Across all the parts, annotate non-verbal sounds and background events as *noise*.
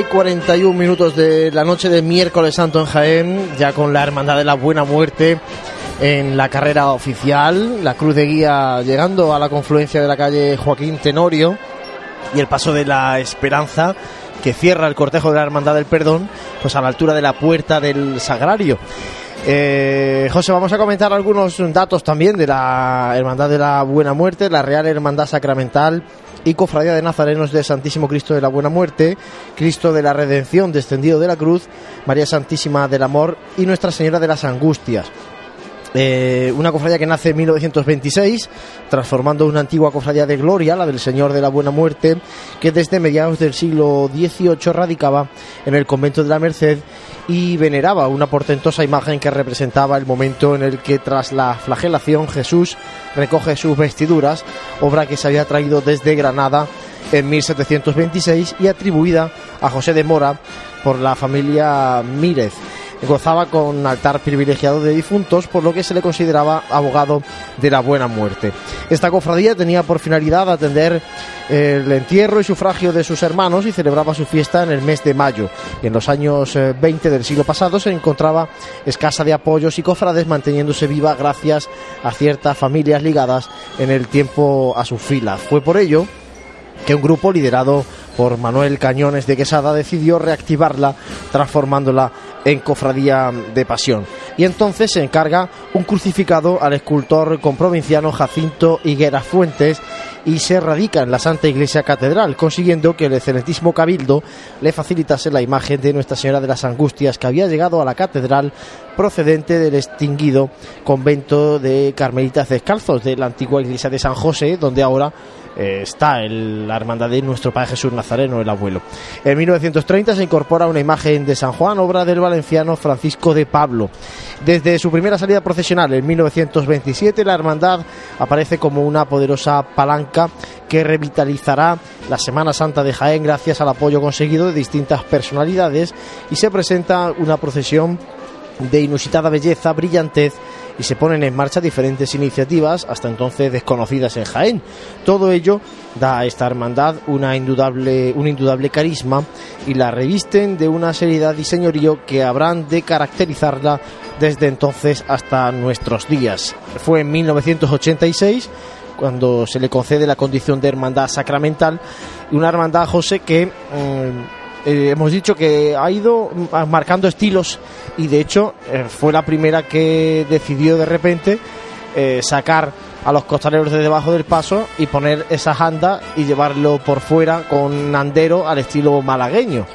9 y 41 minutos de la noche de miércoles santo en Jaén, ya con la Hermandad de la Buena Muerte en la carrera oficial, la cruz de guía llegando a la confluencia de la calle Joaquín Tenorio y el paso de la Esperanza que cierra el cortejo de la Hermandad del Perdón, pues a la altura de la puerta del Sagrario. Eh, José, vamos a comentar algunos datos también de la Hermandad de la Buena Muerte, la Real Hermandad Sacramental y Cofradía de Nazarenos de Santísimo Cristo de la Buena Muerte, Cristo de la Redención descendido de la cruz, María Santísima del Amor y Nuestra Señora de las Angustias. Eh, una cofradía que nace en 1926, transformando una antigua cofradía de gloria, la del Señor de la Buena Muerte, que desde mediados del siglo XVIII radicaba en el convento de la Merced y veneraba una portentosa imagen que representaba el momento en el que tras la flagelación Jesús recoge sus vestiduras, obra que se había traído desde Granada en 1726 y atribuida a José de Mora por la familia Mírez gozaba con altar privilegiado de difuntos, por lo que se le consideraba abogado de la buena muerte. Esta cofradía tenía por finalidad atender el entierro y sufragio de sus hermanos y celebraba su fiesta en el mes de mayo. Y en los años 20 eh, del siglo pasado se encontraba escasa de apoyos y cofrades manteniéndose viva gracias a ciertas familias ligadas en el tiempo a sus filas. Fue por ello que un grupo liderado por Manuel Cañones de Quesada decidió reactivarla transformándola en cofradía de pasión. Y entonces se encarga un crucificado al escultor comprovinciano Jacinto Higuera Fuentes y se radica en la Santa Iglesia Catedral, consiguiendo que el excelentísimo Cabildo le facilitase la imagen de Nuestra Señora de las Angustias que había llegado a la catedral procedente del extinguido convento de Carmelitas Descalzos de la antigua iglesia de San José, donde ahora eh, está el, la hermandad de nuestro Padre Jesús Nazareno, el abuelo. En 1930 se incorpora una imagen de San Juan, obra del valenciano Francisco de Pablo. Desde su primera salida procesional en 1927, la hermandad aparece como una poderosa palanca que revitalizará la Semana Santa de Jaén gracias al apoyo conseguido de distintas personalidades y se presenta una procesión de inusitada belleza, brillantez y se ponen en marcha diferentes iniciativas hasta entonces desconocidas en Jaén. Todo ello da a esta hermandad una indudable, un indudable carisma y la revisten de una seriedad y señorío que habrán de caracterizarla desde entonces hasta nuestros días. Fue en 1986 cuando se le concede la condición de hermandad sacramental una hermandad José que mm, eh, hemos dicho que ha ido marcando estilos y de hecho eh, fue la primera que decidió de repente eh, sacar a los costaleros de debajo del paso y poner esas andas y llevarlo por fuera con andero al estilo malagueño.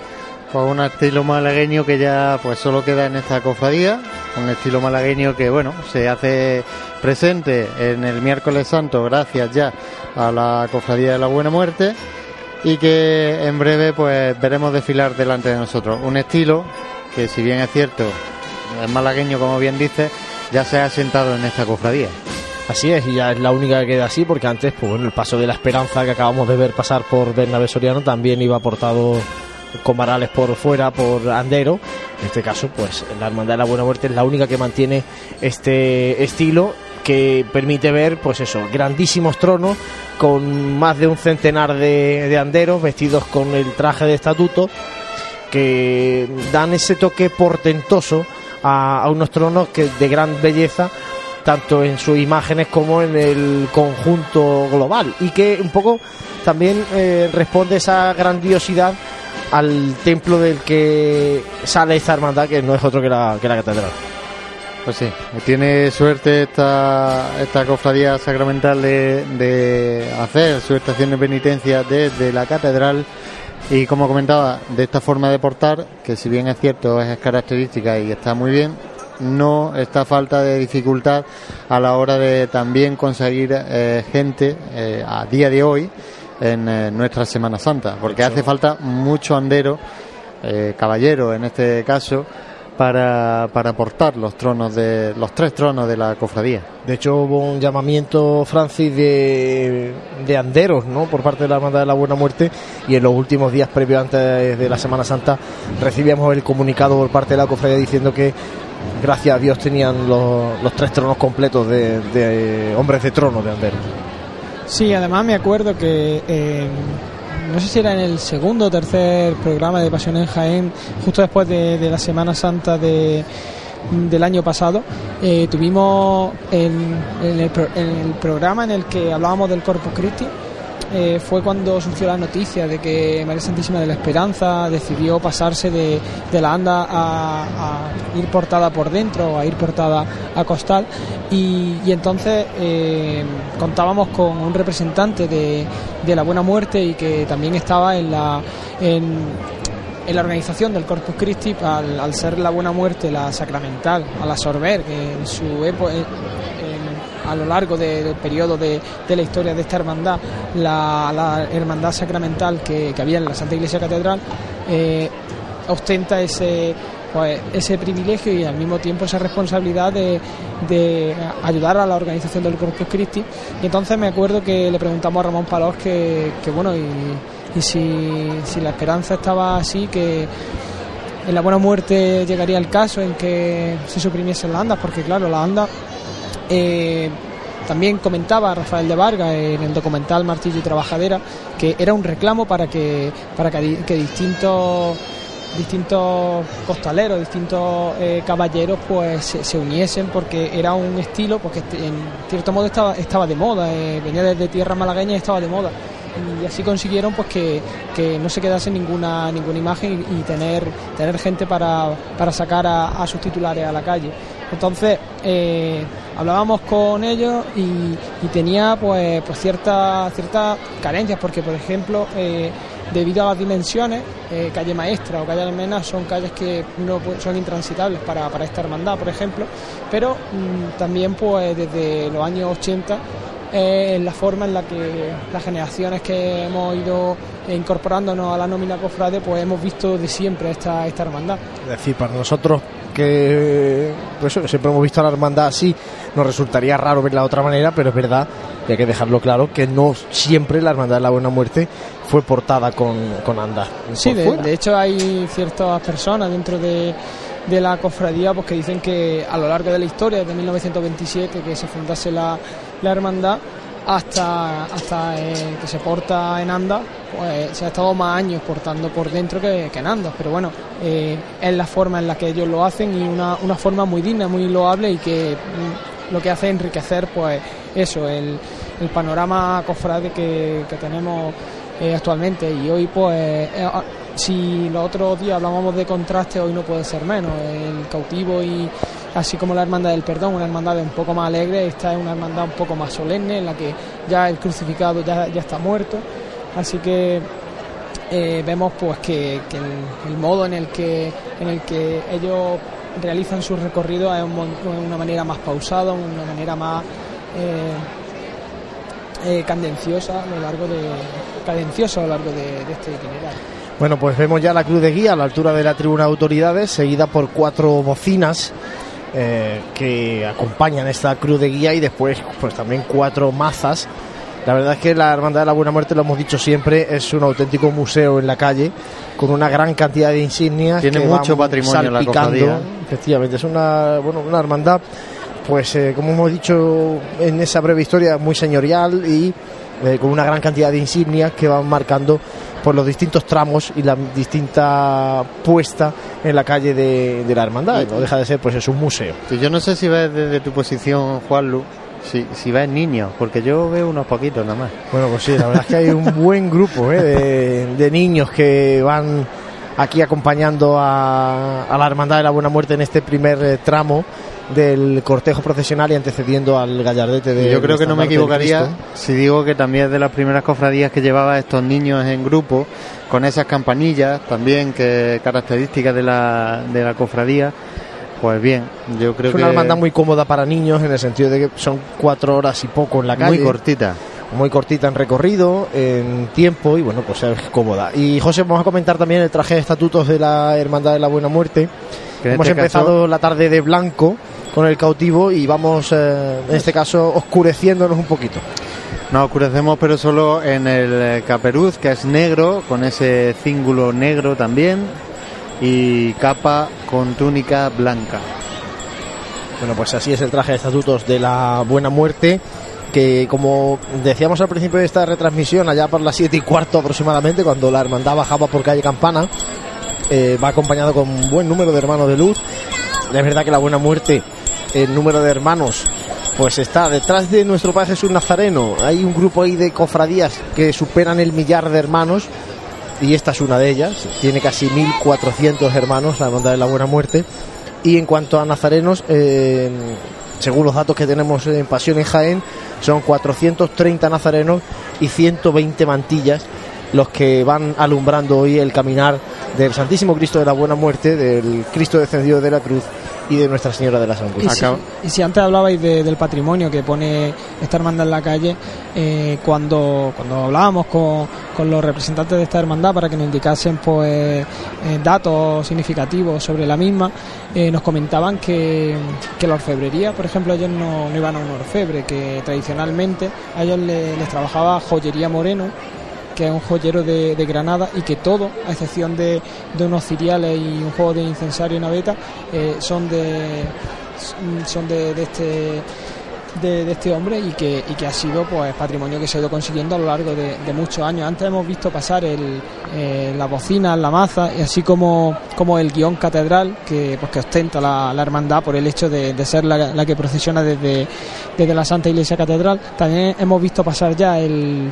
Con un estilo malagueño que ya pues solo queda en esta cofradía, un estilo malagueño que bueno, se hace presente en el miércoles santo gracias ya a la cofradía de la Buena Muerte y que en breve pues veremos desfilar delante de nosotros. Un estilo que si bien es cierto, es malagueño como bien dice, ya se ha asentado en esta cofradía. Así es, y ya es la única que queda así, porque antes, pues bueno, el paso de la esperanza que acabamos de ver pasar por Bernabé Soriano también iba aportado con varales por fuera, por Andero. En este caso, pues la Hermandad de la Buena Muerte es la única que mantiene este estilo que permite ver, pues eso, grandísimos tronos con más de un centenar de, anderos vestidos con el traje de estatuto que dan ese toque portentoso a, unos tronos que de gran belleza tanto en sus imágenes como en el conjunto global y que un poco también eh, responde esa grandiosidad al templo del que sale esta hermandad que no es otro que la, que la catedral. Pues sí, tiene suerte esta, esta cofradía sacramental de, hacer su estación de penitencia desde la catedral. Y como comentaba, de esta forma de portar, que si bien es cierto es característica y está muy bien, no está falta de dificultad a la hora de también conseguir eh, gente eh, a día de hoy en eh, nuestra Semana Santa, porque hace falta mucho andero, caballero en este caso, para, para portar los tronos de los tres tronos de la cofradía. De hecho hubo un llamamiento Francis de, de anderos, ¿no? Por parte de la Hermandad de la Buena Muerte y en los últimos días previos antes de la Semana Santa recibíamos el comunicado por parte de la cofradía diciendo que gracias a Dios tenían los, los tres tronos completos de, de, hombres de trono de anderos. Sí, además me acuerdo que no sé si era en el segundo o tercer programa de Pasión en Jaén, justo después de, la Semana Santa de, del año pasado, eh, tuvimos en, el, en, el, programa en el que hablábamos del Corpus Christi, eh, fue cuando surgió la noticia de que María Santísima de la Esperanza decidió pasarse de, la anda a, ir portada por dentro, a ir portada a costal, y, entonces eh, contábamos con un representante de, la Buena Muerte y que también estaba en la. En, la organización del Corpus Christi, al, ser la buena muerte la sacramental, al absorber que en su época, a lo largo del periodo de, la historia de esta hermandad, la, hermandad sacramental que, había en la Santa Iglesia Catedral, eh, ostenta ese, pues, ese privilegio y al mismo tiempo esa responsabilidad de, ayudar a la organización del Corpus Christi. Y entonces me acuerdo que le preguntamos a Ramón Palós que, bueno, y, si, si, la esperanza estaba así, que en la buena muerte llegaría el caso en que se suprimiesen las andas, porque claro, las andas eh, también comentaba Rafael de Vargas en el documental Martillo y Trabajadera que era un reclamo para que, para que, distintos distintos costaleros, distintos eh, caballeros pues se, uniesen porque era un estilo porque en cierto modo estaba, estaba de moda, eh, venía desde tierra malagueña y estaba de moda. Y así consiguieron pues que, no se quedase ninguna ninguna imagen y, tener tener gente para, para sacar a, sus titulares a la calle. Entonces hablábamos con ellos y, tenía pues, pues ciertas ciertas carencias porque por ejemplo eh, debido a las dimensiones eh, calle maestra o calle almena son calles que no son intransitables para, para esta hermandad por ejemplo pero mm, también pues desde los años 80 es la forma en la que las generaciones que hemos ido incorporándonos a la nómina cofrade pues hemos visto de siempre esta, esta hermandad. Es decir, para nosotros que pues siempre hemos visto a la hermandad así, nos resultaría raro verla de otra manera, pero es verdad, y hay que dejarlo claro, que no siempre la hermandad de la buena muerte fue portada con, con andas. Sí, de, hecho hay ciertas personas dentro de, de la cofradía pues, que dicen que a lo largo de la historia, desde 1927, que se fundase la, la hermandad, hasta, hasta eh, que se porta en andas, pues se ha estado más años portando por dentro que, en andas, pero bueno, eh, es la forma en la que ellos lo hacen y una, una forma muy digna, muy loable y que mm, lo que hace enriquecer pues eso, el, el panorama cofrade que, que tenemos eh, actualmente. Y hoy pues ah, si los otros días hablábamos de contraste hoy no puede ser menos. El cautivo y así como la Hermandad del Perdón, una hermandad un poco más alegre, esta es una hermandad un poco más solemne, en la que ya el crucificado ya, ya está muerto, así que eh, vemos pues que, el, modo en el que, en el que ellos realizan su recorrido es una manera más pausada, una manera más eh, eh, cadenciosa a lo largo de cadenciosa a lo largo de, este itinerario. Bueno, pues vemos ya la cruz de guía a la altura de la tribuna de autoridades, seguida por cuatro bocinas eh, que acompañan esta cruz de guía y después pues también cuatro mazas. La verdad es que la Hermandad de la Buena Muerte, lo hemos dicho siempre, es un auténtico museo en la calle, con una gran cantidad de insignias. Tiene mucho patrimonio la Efectivamente, es una, bueno, una hermandad, pues eh, como hemos dicho en esa breve historia, muy señorial y eh, con una gran cantidad de insignias que van marcando por los distintos tramos y la distinta puesta en la calle de, la hermandad. no deja de ser, pues es un museo. Yo no sé si ves desde tu posición, Juanlu, si, si ves niños, porque yo veo unos poquitos nada más. Bueno, pues sí, la verdad es que hay un buen grupo ¿eh? de, niños que van aquí acompañando a, la Hermandad de la Buena Muerte en este primer eh, tramo del cortejo procesional y antecediendo al gallardete de Yo creo que no me equivocaría si digo que también es de las primeras cofradías que llevaba estos niños en grupo, con esas campanillas también que características de la, de la cofradía. Pues bien, yo creo que... Es una hermandad muy cómoda para niños en el sentido de que son cuatro horas y poco en la calle. Muy cortita. Muy cortita en recorrido, en tiempo y bueno, pues es cómoda. Y José, vamos a comentar también el traje de estatutos de la Hermandad de la Buena Muerte. Hemos este empezado la tarde de blanco con el cautivo y vamos, eh, en este caso, oscureciéndonos un poquito. Nos oscurecemos, pero solo en el eh, caperuz, que es negro, con ese cíngulo negro también, y capa con túnica blanca. Bueno, pues así es el traje de estatutos de la Buena Muerte que como decíamos al principio de esta retransmisión, allá por las 7 y cuarto aproximadamente, cuando la hermandad bajaba por calle Campana, eh, va acompañado con un buen número de hermanos de luz. Es verdad que la buena muerte, el número de hermanos, pues está detrás de nuestro Padre Jesús Nazareno. Hay un grupo ahí de cofradías que superan el millar de hermanos y esta es una de ellas. Tiene casi 1.400 hermanos, la hermandad de la buena muerte. Y en cuanto a nazarenos, eh, según los datos que tenemos en Pasión en Jaén, son 430 nazarenos y 120 mantillas los que van alumbrando hoy el caminar del Santísimo Cristo de la Buena Muerte, del Cristo descendido de la cruz y de Nuestra Señora de las Angustias. Y, si, y si antes hablabais del patrimonio que pone esta hermandad en la calle, eh, cuando, cuando hablábamos con, con, los representantes de esta hermandad para que nos indicasen pues eh, datos significativos sobre la misma, eh, nos comentaban que, que, la orfebrería, por ejemplo, ellos no, no, iban a un orfebre, que tradicionalmente a ellos les, les trabajaba joyería moreno que es un joyero de, Granada y que todo, a excepción de, unos ciriales y un juego de incensario y naveta, eh, son de son de, este de, este hombre y que, y que ha sido pues patrimonio que se ha ido consiguiendo a lo largo de, muchos años. Antes hemos visto pasar el, eh, la bocina, la maza, y así como, como el guion catedral que, pues, que ostenta la, hermandad por el hecho de, ser la, la, que procesiona desde, desde la Santa Iglesia Catedral. También hemos visto pasar ya el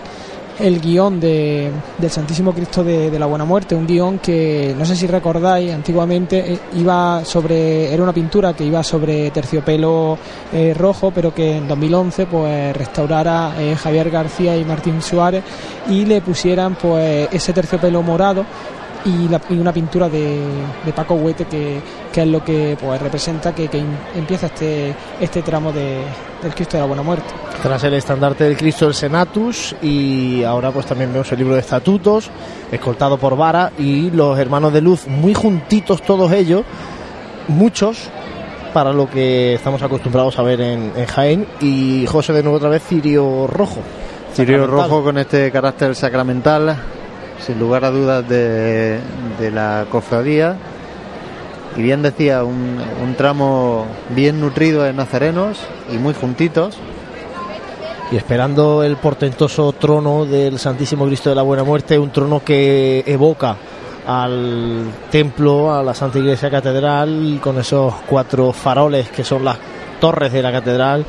el guion de, del Santísimo Cristo de, la Buena Muerte, un guion que no sé si recordáis, antiguamente eh, iba sobre, era una pintura que iba sobre terciopelo eh, rojo, pero que en 2011 pues restaurara eh, Javier García y Martín Suárez y le pusieran pues ese terciopelo morado y, una pintura de, Paco Huete que, es lo que pues representa que, empieza este, este tramo de, del Cristo de la Buena Muerte. Tras el estandarte del Cristo el Senatus y ahora pues también vemos el libro de estatutos, escoltado por Vara y los hermanos de luz muy juntitos todos ellos, muchos para lo que estamos acostumbrados a ver en, en Jaén y José de nuevo otra vez Cirio Rojo. Cirio Rojo con este carácter sacramental sin lugar a dudas, de, la cofradía. Y bien decía, un, un tramo bien nutrido de nazarenos y muy juntitos. Y esperando el portentoso trono del Santísimo Cristo de la Buena Muerte, un trono que evoca al templo, a la Santa Iglesia Catedral, con esos cuatro faroles que son las torres de la catedral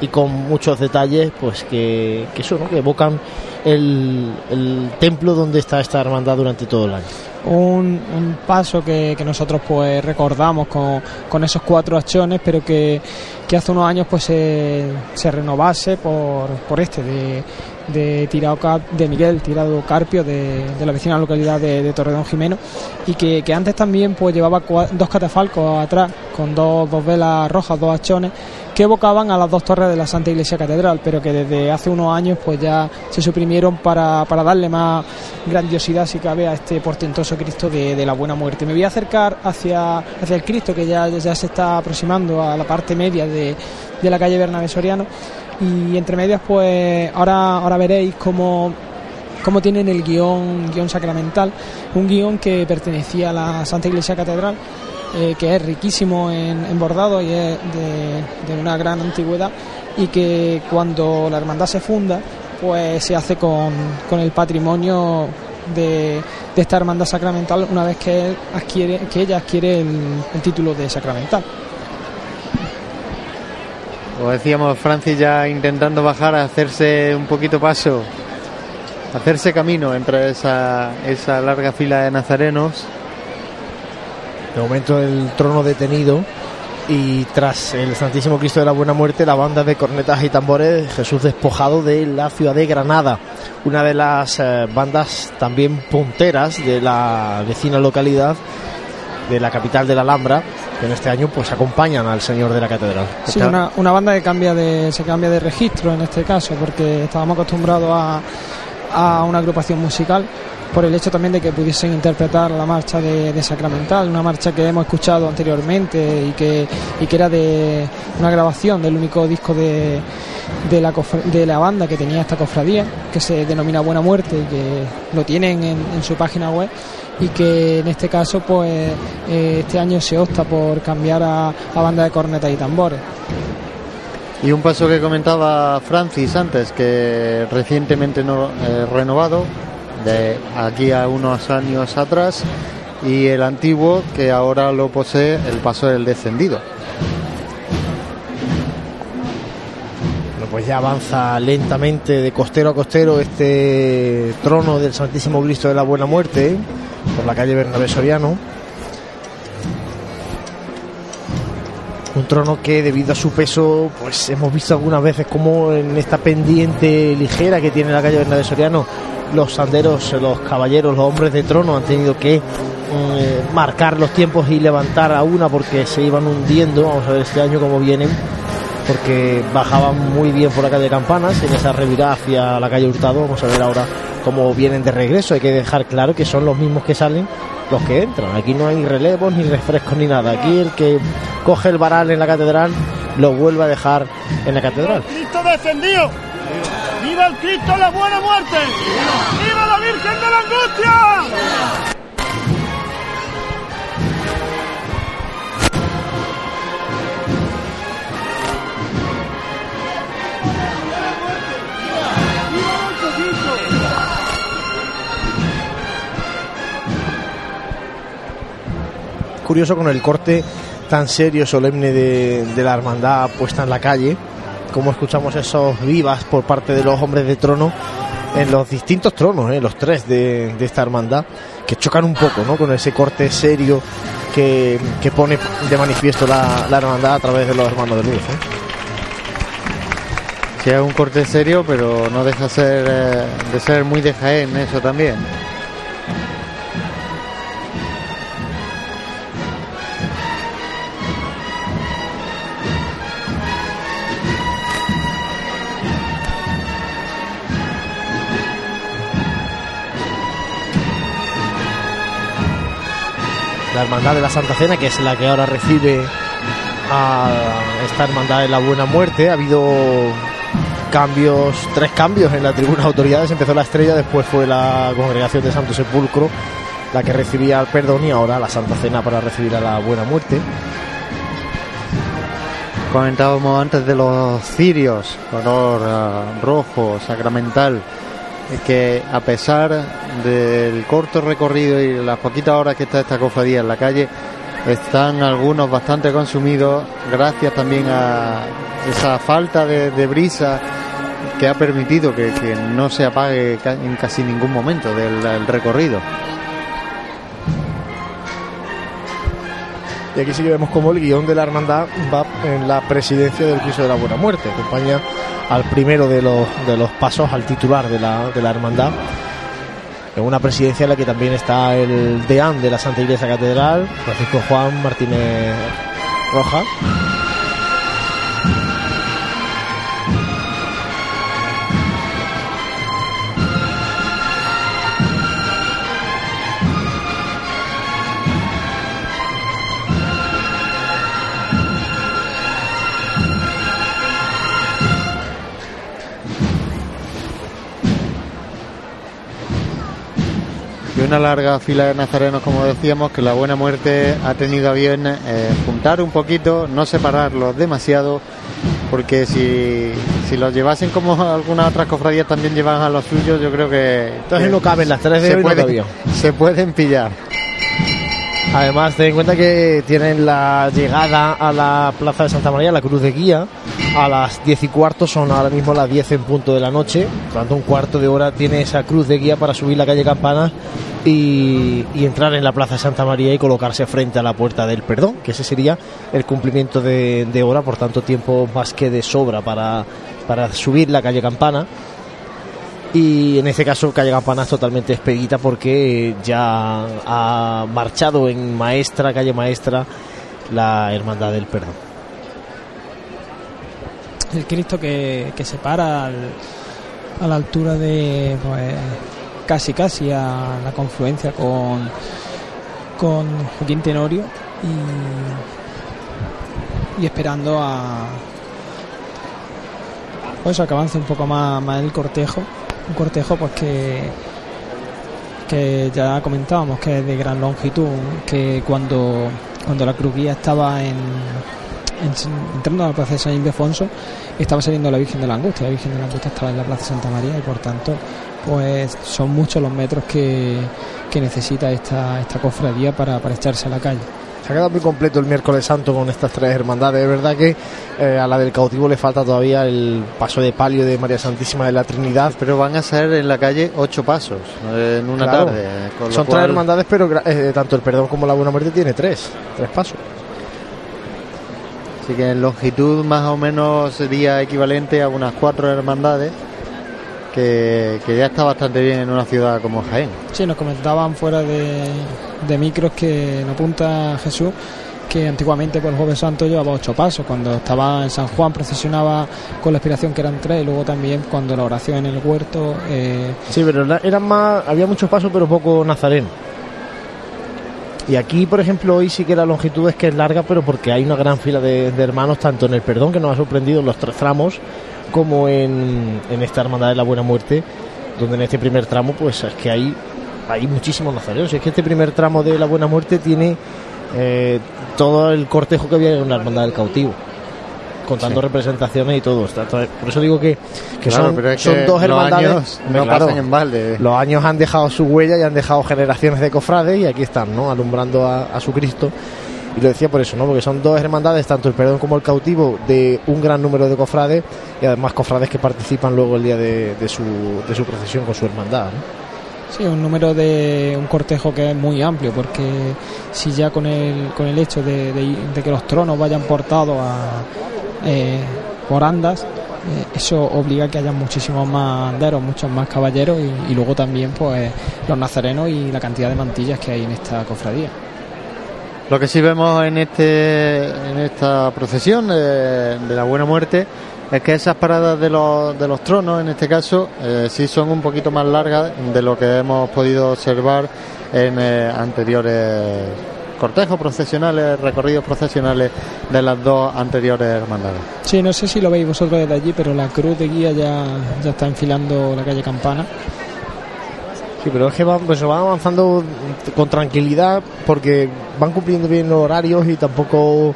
y con muchos detalles pues que, que eso, ¿no? que evocan el, templo donde está esta hermandad durante todo el año. Un, paso que, nosotros pues recordamos con, con esos cuatro acciones, pero que, hace unos años pues se, se renovase por, por este de, Tirado, de Miguel Tirado Carpio de, la vecina localidad de, de Torredón Jimeno y que, que, antes también pues llevaba dos catafalcos atrás con dos, dos velas rojas, dos hachones que evocaban a las dos torres de la Santa Iglesia Catedral, pero que desde hace unos años pues ya se suprimieron para, para darle más grandiosidad, si cabe, a este portentoso Cristo de, la Buena Muerte. Me voy a acercar hacia, hacia el Cristo, que ya, ya se está aproximando a la parte media de, de la calle Bernabé Soriano, y entre medias pues ahora, ahora veréis cómo cómo tienen el guion, guion sacramental, un guion que pertenecía a la Santa Iglesia Catedral eh, que es riquísimo en, bordado y es de, una gran antigüedad y que cuando la hermandad se funda pues se hace con, el patrimonio de, esta hermandad sacramental una vez que, adquiere, que ella adquiere el, título de sacramental. Como decíamos, Francis ya intentando bajar, a hacerse un poquito paso, hacerse camino entre esa, esa larga fila de nazarenos de momento el trono detenido y tras el Santísimo Cristo de la Buena Muerte, la banda de cornetas y tambores, Jesús despojado de la ciudad de Granada, una de las eh, bandas también punteras de la vecina localidad de la capital de la Alhambra, que en este año pues acompañan al Señor de la Catedral. Sí, una, una banda que cambia de, se cambia de registro en este caso, porque estábamos acostumbrados a, a una agrupación musical por el hecho también de que pudiesen interpretar la marcha de, Sacramental, una marcha que hemos escuchado anteriormente y que, y que era de una grabación del único disco de, de, la, de la banda que tenía esta cofradía, que se denomina Buena Muerte y que lo tienen en, su página web y que en este caso pues eh, este año se opta por cambiar a, a banda de cornetas y tambores. Y un paso que comentaba Francis antes, que recientemente no, eh, renovado, de aquí a unos años atrás, y el antiguo que ahora lo posee el paso del descendido. Bueno, pues ya avanza lentamente de costero a costero este trono del Santísimo Cristo de la Buena Muerte por la calle Bernabé Soriano. Un trono que debido a su peso, pues hemos visto algunas veces como en esta pendiente ligera que tiene la calle Bernabé Soriano, los sanderos, los caballeros, los hombres de trono han tenido que eh, marcar los tiempos y levantar a una porque se iban hundiendo. Vamos a ver este año cómo vienen, porque bajaban muy bien por la calle Campanas en esa revirada hacia la calle Hurtado. Vamos a ver ahora cómo vienen de regreso. Hay que dejar claro que son los mismos que salen los que entran. Aquí no hay relevos ni refrescos ni nada. Aquí el que coge el varal en la catedral lo vuelve a dejar en la catedral. ¡Cristo descendido! ¡Viva el Cristo la buena muerte! ¡Viva la Virgen de la Angustia! Curioso con el corte tan serio, solemne de, la hermandad puesta en la calle, como escuchamos esos vivas por parte de los hombres de trono en los distintos tronos, ¿eh? los tres de, esta hermandad, que chocan un poco ¿no? con ese corte serio que, pone de manifiesto la, hermandad a través de los hermanos de luz. ¿eh? Sí, es un corte serio, pero no deja eh, de ser muy de Jaén eso también. Hermandad de la Santa Cena, que es la que ahora recibe a esta hermandad de la Buena Muerte. Ha habido cambios, tres cambios en la tribuna de autoridades. Empezó la estrella, después fue la congregación de Santo Sepulcro la que recibía el perdón y ahora la Santa Cena para recibir a la Buena Muerte. Comentábamos antes de los cirios, color uh, rojo, sacramental, que a pesar del corto recorrido y las poquitas horas que está esta cofradía en la calle, están algunos bastante consumidos gracias también a esa falta de, brisa que ha permitido que, no se apague en casi ningún momento del, recorrido. Y aquí sí que vemos como el guion de la hermandad va en la presidencia del Cristo de la Buena Muerte. Acompaña al primero de los, de los pasos, al titular de la, de la hermandad. En una presidencia en la que también está el deán de la Santa Iglesia Catedral, Francisco Juan Martínez Rojas. Una larga fila de nazarenos, como decíamos, que la buena muerte ha tenido a bien eh, juntar un poquito, no separarlos demasiado, porque si, si los llevasen como algunas otras cofradías también llevan a los suyos, yo creo que. Entonces que no caben las tres de se no pueden- se pueden pillar. Además, ten en cuenta que tienen la llegada a la Plaza de Santa María, la Cruz de Guía, a las 10 y cuarto, son ahora mismo las 10 en punto de la noche. Por tanto, un cuarto de hora tiene esa Cruz de Guía para subir la calle Campana y, entrar en la Plaza de Santa María y colocarse frente a la Puerta del Perdón, que ese sería el cumplimiento de, de hora, por tanto, tiempo más que de sobra para, para subir la calle Campana. Y en este caso Calle Campana es totalmente expedita porque ya ha marchado en Maestra, calle Maestra, la Hermandad del Perdón. el Cristo que, que se para a la altura de pues casi casi a la confluencia con con Joaquín Tenorio y, y esperando a pues a que avance un poco más el cortejo un cortejo pues que que ya comentábamos que es de gran longitud que cuando cuando la cruz guía estaba en en- entrando a la plaza de San Ildefonso, estaba saliendo la Virgen de la Angustia. La Virgen de la Angustia estaba en la plaza Santa María y por tanto, pues son muchos los metros que, que necesita esta, esta cofradía para, para echarse a la calle. Se ha quedado muy completo el miércoles santo con estas tres hermandades. Es verdad que eh, a la del cautivo le falta todavía el paso de palio de María Santísima de la Trinidad. Pero van a ser en la calle ocho pasos eh, en una Claro. tarde. con Son cual- tres hermandades, pero eh, tanto el perdón como la buena muerte tiene tres, tres pasos. Así que en longitud más o menos sería equivalente a unas cuatro hermandades, que, que ya está bastante bien en una ciudad como Jaén. Sí, nos comentaban fuera de, de micros que nos apunta Jesús que antiguamente por el Jueves Santo llevaba ocho pasos. Cuando estaba en San Juan procesionaba con la expiración que eran tres y luego también cuando la oración en el huerto eh, Sí, pero eran más, había muchos pasos, pero poco nazareno. Y aquí, por ejemplo, hoy sí que la longitud es que es larga, pero porque hay una gran fila de, de hermanos, tanto en el perdón, que nos ha sorprendido en los tres tramos, como en, en esta hermandad de la Buena Muerte, donde en este primer tramo, pues es que hay, hay muchísimos nazarenos. Y es que este primer tramo de la Buena Muerte tiene eh, todo el cortejo que había en la hermandad del cautivo. Contando Sí. representaciones y todo. Por eso digo que, que Claro, son, pero es son que dos hermandades. no claro, pasan en balde. los años han dejado su huella y han dejado generaciones de cofrades y aquí están, ¿no? Alumbrando a, a su Cristo. Y lo decía por eso, ¿no? Porque son dos hermandades, tanto el perdón como el cautivo, de un gran número de cofrades y además cofrades que participan luego el día de, su, de su procesión con su hermandad. Sí, un número de un cortejo que es muy amplio, porque si ya con el, con el hecho de que los tronos vayan portados a, eh, por andas, eh, eso obliga a que haya muchísimos más anderos, muchos más caballeros y, y luego también pues los nazarenos y la cantidad de mantillas que hay en esta cofradía. Lo que sí vemos en este en esta procesión de, de la Buena Muerte es que esas paradas de los, de los tronos, en este caso, eh, sí son un poquito más largas de lo que hemos podido observar en eh, anteriores cortejos procesionales, recorridos procesionales de las dos anteriores hermandades. Sí, no sé si lo veis vosotros desde allí, pero la cruz de guía ya, ya está enfilando la calle Campana. Sí, pero es que van, pues, van avanzando con tranquilidad porque van cumpliendo bien los horarios y tampoco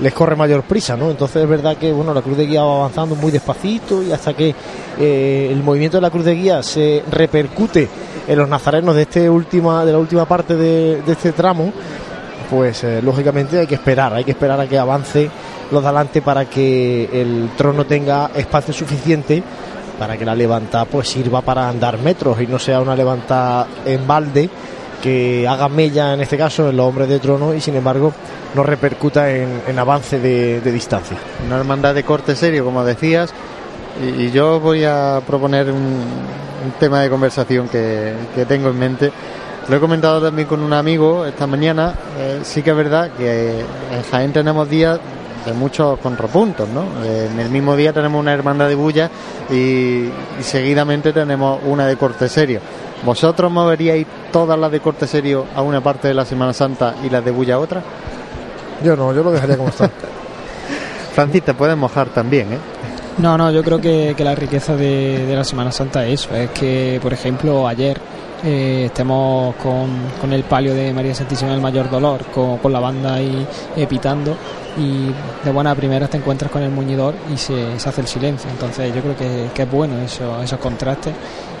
les corre mayor prisa, ¿no? Entonces es verdad que bueno la cruz de guía va avanzando muy despacito y hasta que eh, el movimiento de la cruz de guía se repercute en los nazarenos de este última de la última parte de, este tramo, pues eh, lógicamente hay que esperar, hay que esperar a que avance los de adelante para que el trono tenga espacio suficiente para que la levanta pues sirva para andar metros y no sea una levanta en balde que haga mella en este caso en los hombres de trono y sin embargo no repercuta en, avance de, distancia. Una hermandad de corte serio, como decías, y, yo voy a proponer un, tema de conversación que, que tengo en mente. Lo he comentado también con un amigo esta mañana. eh, sí que es verdad que en Jaén tenemos días de muchos contrapuntos, ¿no? Eh, en el mismo día tenemos una hermandad de bulla y, y seguidamente tenemos una de corte serio. ¿Vosotros moveríais todas las de corte serio a una parte de la Semana Santa y las de bulla a otra? Yo no, yo lo dejaría como está. *laughs* Francis, te puedes mojar también, ¿eh? No, no, yo creo que, que la riqueza de, de la Semana Santa es eso, es que, por ejemplo, ayer eh, estemos con, con el palio de María Santísima del Mayor Dolor, con, con la banda ahí eh, pitando. Y de buena primera te encuentras con el muñidor y se, se hace el silencio. Entonces yo creo que, que es bueno eso, esos contrastes.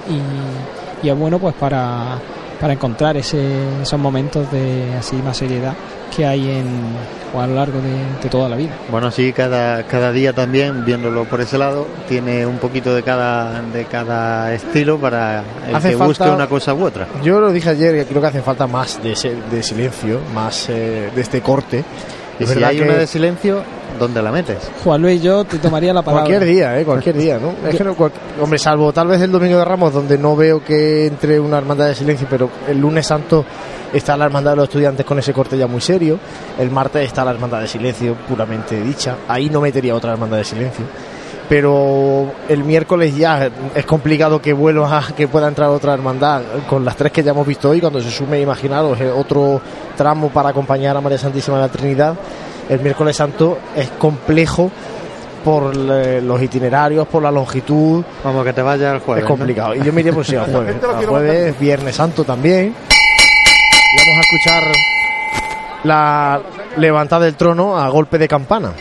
Y, y es bueno pues para, para encontrar esos momentos de así más seriedad que hay en, o a lo largo de, de toda la vida. Bueno, sí, cada, cada día también, viéndolo por ese lado, tiene un poquito de cada, de cada estilo para el Hace que falta- busque una cosa u otra. Yo lo dije ayer que creo que hace falta más de, ese- de silencio, más eh, de este corte. Y Es si hay que una de silencio, ¿dónde la metes? Juan Luis, yo te tomaría la palabra. Cualquier día, ¿eh? Cualquier día, ¿no? Es que no cual- hombre, salvo tal vez el Domingo de Ramos, donde no veo que entre una hermandad de silencio, pero el lunes santo está la hermandad de los estudiantes con ese corte ya muy serio. El martes está la hermandad de silencio puramente dicha. Ahí no metería otra hermandad de silencio. Pero el miércoles ya es complicado que vuelva, *laughs* que pueda entrar otra hermandad con las tres que ya hemos visto hoy. Cuando se sume, imaginaros, eh, otro tramo para acompañar a María Santísima de la Trinidad. El miércoles santo es complejo por eh, los itinerarios, por la longitud, Vamos, que te vaya el jueves. es ¿no? complicado. Y yo me iría por si al *laughs* jueves. Al jueves, Viernes Santo también. Y vamos a escuchar la levantada del trono a golpe de campana.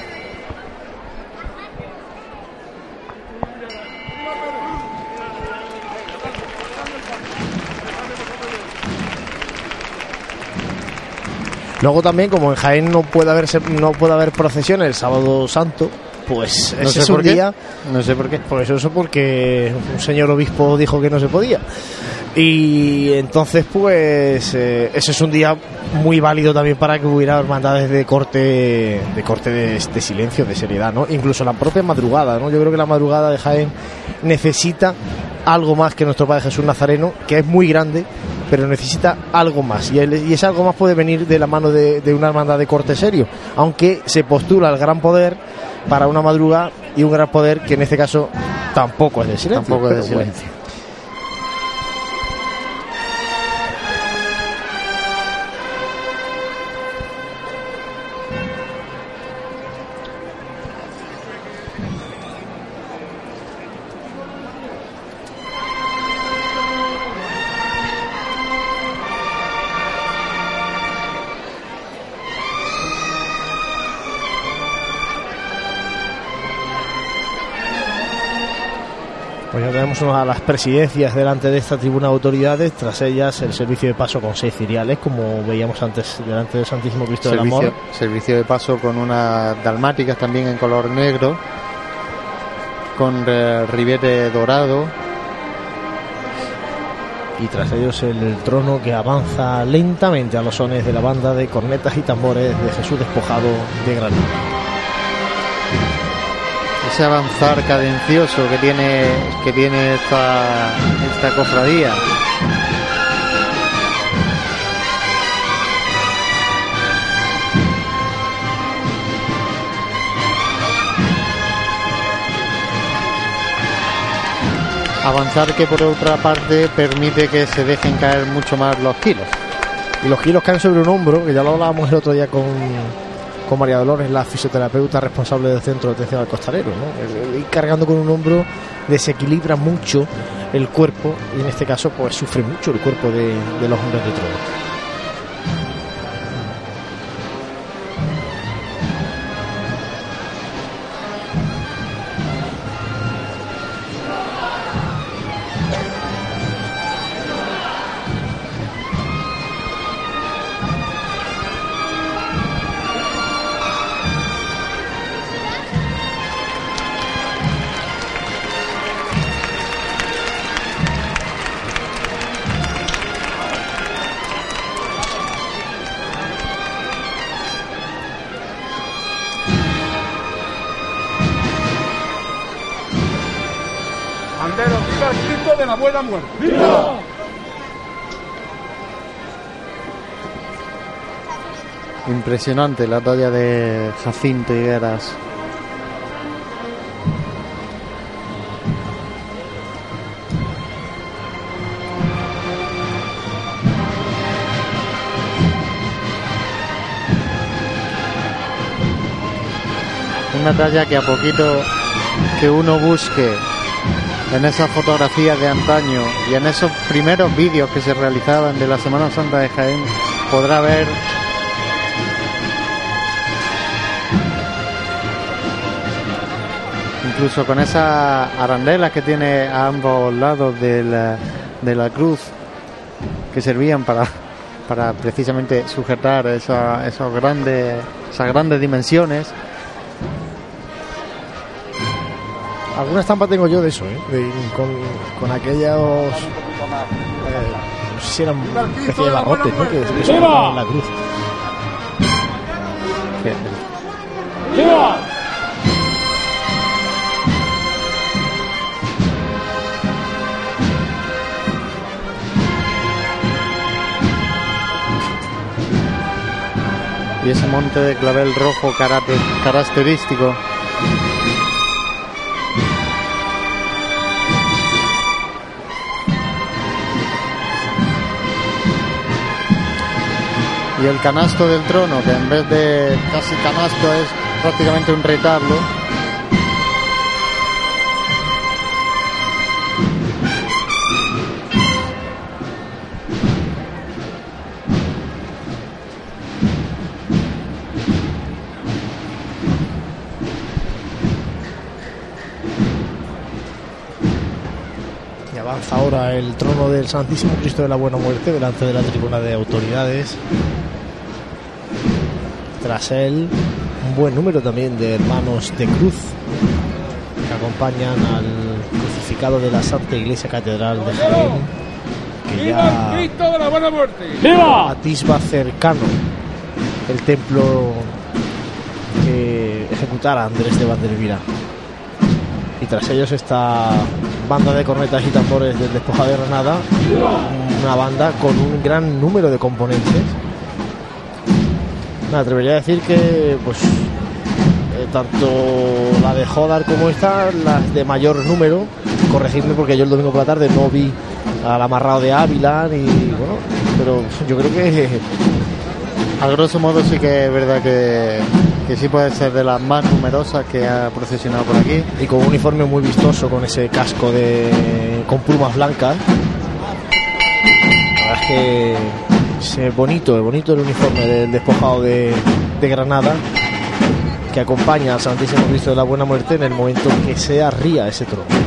Luego también, como en Jaén no puede haber, no puede haber procesiones el sábado santo, pues No ese sé es un qué. día... No sé por qué. Pues eso porque un señor obispo dijo que no se podía. Y entonces, pues, eh, ese es un día muy válido también para que hubiera hermandades de corte, de corte de, de silencio, de seriedad, ¿no? Incluso la propia madrugada, ¿no? Yo creo que la madrugada de Jaén necesita algo más que nuestro Padre Jesús Nazareno, que es muy grande, pero necesita algo más. Y, el- y ese algo más puede venir de la mano de, de una hermandad de corte serio, aunque se postula el gran poder para una madrugada y un gran poder que en este caso tampoco es de silencio. Tampoco es de pero bueno. A las presidencias delante de esta tribuna de autoridades, tras ellas el servicio de paso con seis ciriales, como veíamos antes delante del Santísimo Cristo del Servicio, Amor. servicio de paso con unas dalmáticas también en color negro, con eh, ribete dorado. Y tras ellos el trono que avanza lentamente a los sones de la banda de cornetas y tambores de Jesús despojado de granito. Ese avanzar cadencioso que tiene que tiene esta esta cofradía. Avanzar que por otra parte permite que se dejen caer mucho más los kilos. Y los kilos caen sobre un hombro, que ya lo hablábamos el otro día con, con María Dolores, la fisioterapeuta responsable del centro de atención al costalero. ¿no? Ir cargando con un hombro desequilibra mucho el cuerpo y en este caso pues sufre mucho el cuerpo de, de los hombres de trono. Impresionante la talla de Jacinto Higueras. Una talla que a poquito que uno busque en esas fotografías de antaño y en esos primeros vídeos que se realizaban de la Semana Santa de Jaén podrá ver incluso con esas arandelas que tiene a ambos lados de la, de la cruz que servían para, para precisamente sujetar esa- esos grandes, esas grandes dimensiones. Alguna estampa tengo yo de eso, ¿eh? De- con, con aquellos... eh, no sé si eran especie de barrotes, ¿no? Que, que la cruz. que- ¡Viva! Y ese monte de clavel rojo característico. Y el canasto del trono, que en vez de casi canasto es prácticamente un retablo. Trono del Santísimo Cristo de la Buena Muerte delante de la tribuna de autoridades. tras él un buen número también de hermanos de cruz que acompañan al crucificado de la Santa Iglesia Catedral de Jaén, que ya Cristo de la buena muerte! atisba cercano el templo que ejecutara Andrés de Vandervira. Y tras ellos esta banda de cornetas y tambores del Despoja de Granada, una banda con un gran número de componentes. Me atrevería a decir que pues eh, tanto la de Jodar como esta, las de mayor número, corregidme porque yo el domingo por la tarde no vi al amarrado de Ávila ni bueno, pero yo creo que A grosso modo sí que es verdad que, que sí puede ser de las más numerosas que ha procesionado por aquí. y con un uniforme muy vistoso con ese casco de con plumas blancas la verdad es que es bonito es bonito el uniforme del despojado de, Granada que acompaña al Santísimo Cristo de la Buena Muerte en el momento que se arría ese trono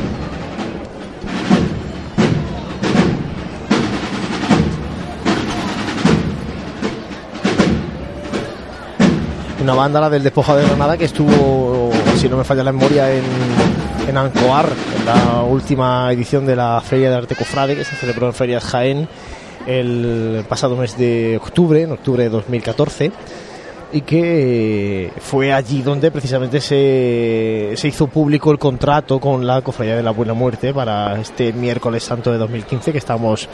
una banda la del despojado de Granada que estuvo si no me falla la memoria en, Ancoar en la última edición de la Feria de Arte Cofrade que se celebró en Ferias Jaén el pasado mes de octubre, en octubre de 2014 y que fue allí donde precisamente se, se hizo público el contrato con la Cofradía de la Buena Muerte para este miércoles santo de 2015 que estamos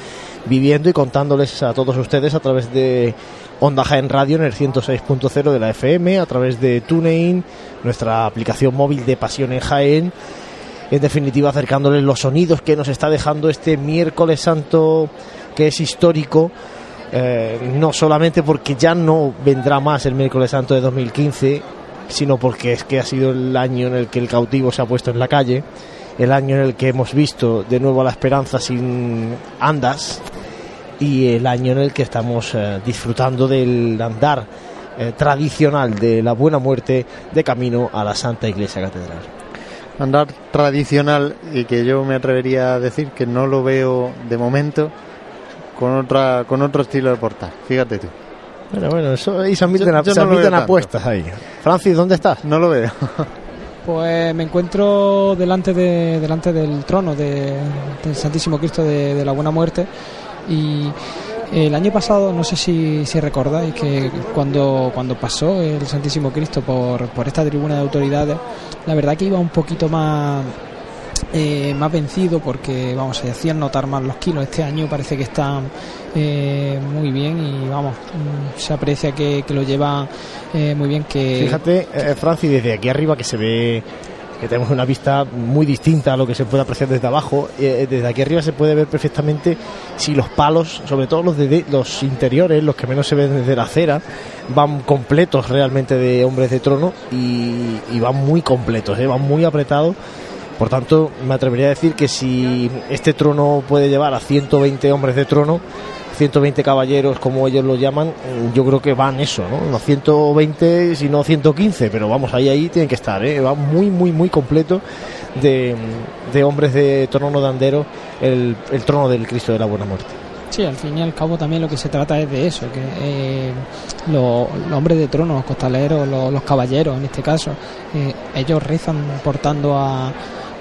viviendo y contándoles a todos ustedes a través de Onda Jaén Radio en el 106.0 de la FM, a través de TuneIn, nuestra aplicación móvil de Pasión en Jaén, en definitiva acercándoles los sonidos que nos está dejando este miércoles santo que es histórico eh, no solamente porque ya no vendrá más el miércoles santo de 2015, sino porque es que ha sido el año en el que el cautivo se ha puesto en la calle, el año en el que hemos visto de nuevo a la esperanza sin andas y el año en el que estamos eh, disfrutando del andar eh, tradicional de la buena muerte de camino a la Santa Iglesia Catedral. Andar tradicional y que yo me atrevería a decir que no lo veo de momento con otra con otro estilo de portar. Fíjate tú. Bueno, bueno, eso ahí se admiten, Yo- yo se no admiten apuestas ahí. Francis, ¿dónde estás? No lo veo. Pues me encuentro delante de delante del trono de- del Santísimo Cristo de, de la Buena Muerte y el año pasado no sé si, si recordáis que cuando cuando pasó el Santísimo Cristo por, por esta tribuna de autoridades la verdad que iba un poquito más eh, más vencido porque vamos se hacían notar más los kilos. Este año parece que están eh, muy bien y vamos mm, se aprecia que, que lo lleva eh, muy bien que Fíjate, eh, Francis, desde aquí arriba que se ve que tenemos una vista muy distinta a lo que se puede apreciar desde abajo. eh, desde aquí arriba se puede ver perfectamente si los palos, sobre todo los de, los interiores, los que menos se ven desde la acera, van completos realmente de hombres de trono y, y van muy completos, eh, van muy apretados. Por tanto, me atrevería a decir que si este trono puede llevar a 120 hombres de trono, 120 caballeros, como ellos lo llaman, mm, yo creo que van eso, ¿no? No 120, sino 115, pero vamos, ahí, ahí tienen que estar, ¿eh? Va muy, muy, muy completo de, de hombres de trono de andero el, el trono del Cristo de la Buena Muerte. Sí, al fin y al cabo también lo que se trata es de eso, que eh, los, los hombres de trono, los costaleros, los, los caballeros en este caso, eh, ellos rezan portando a,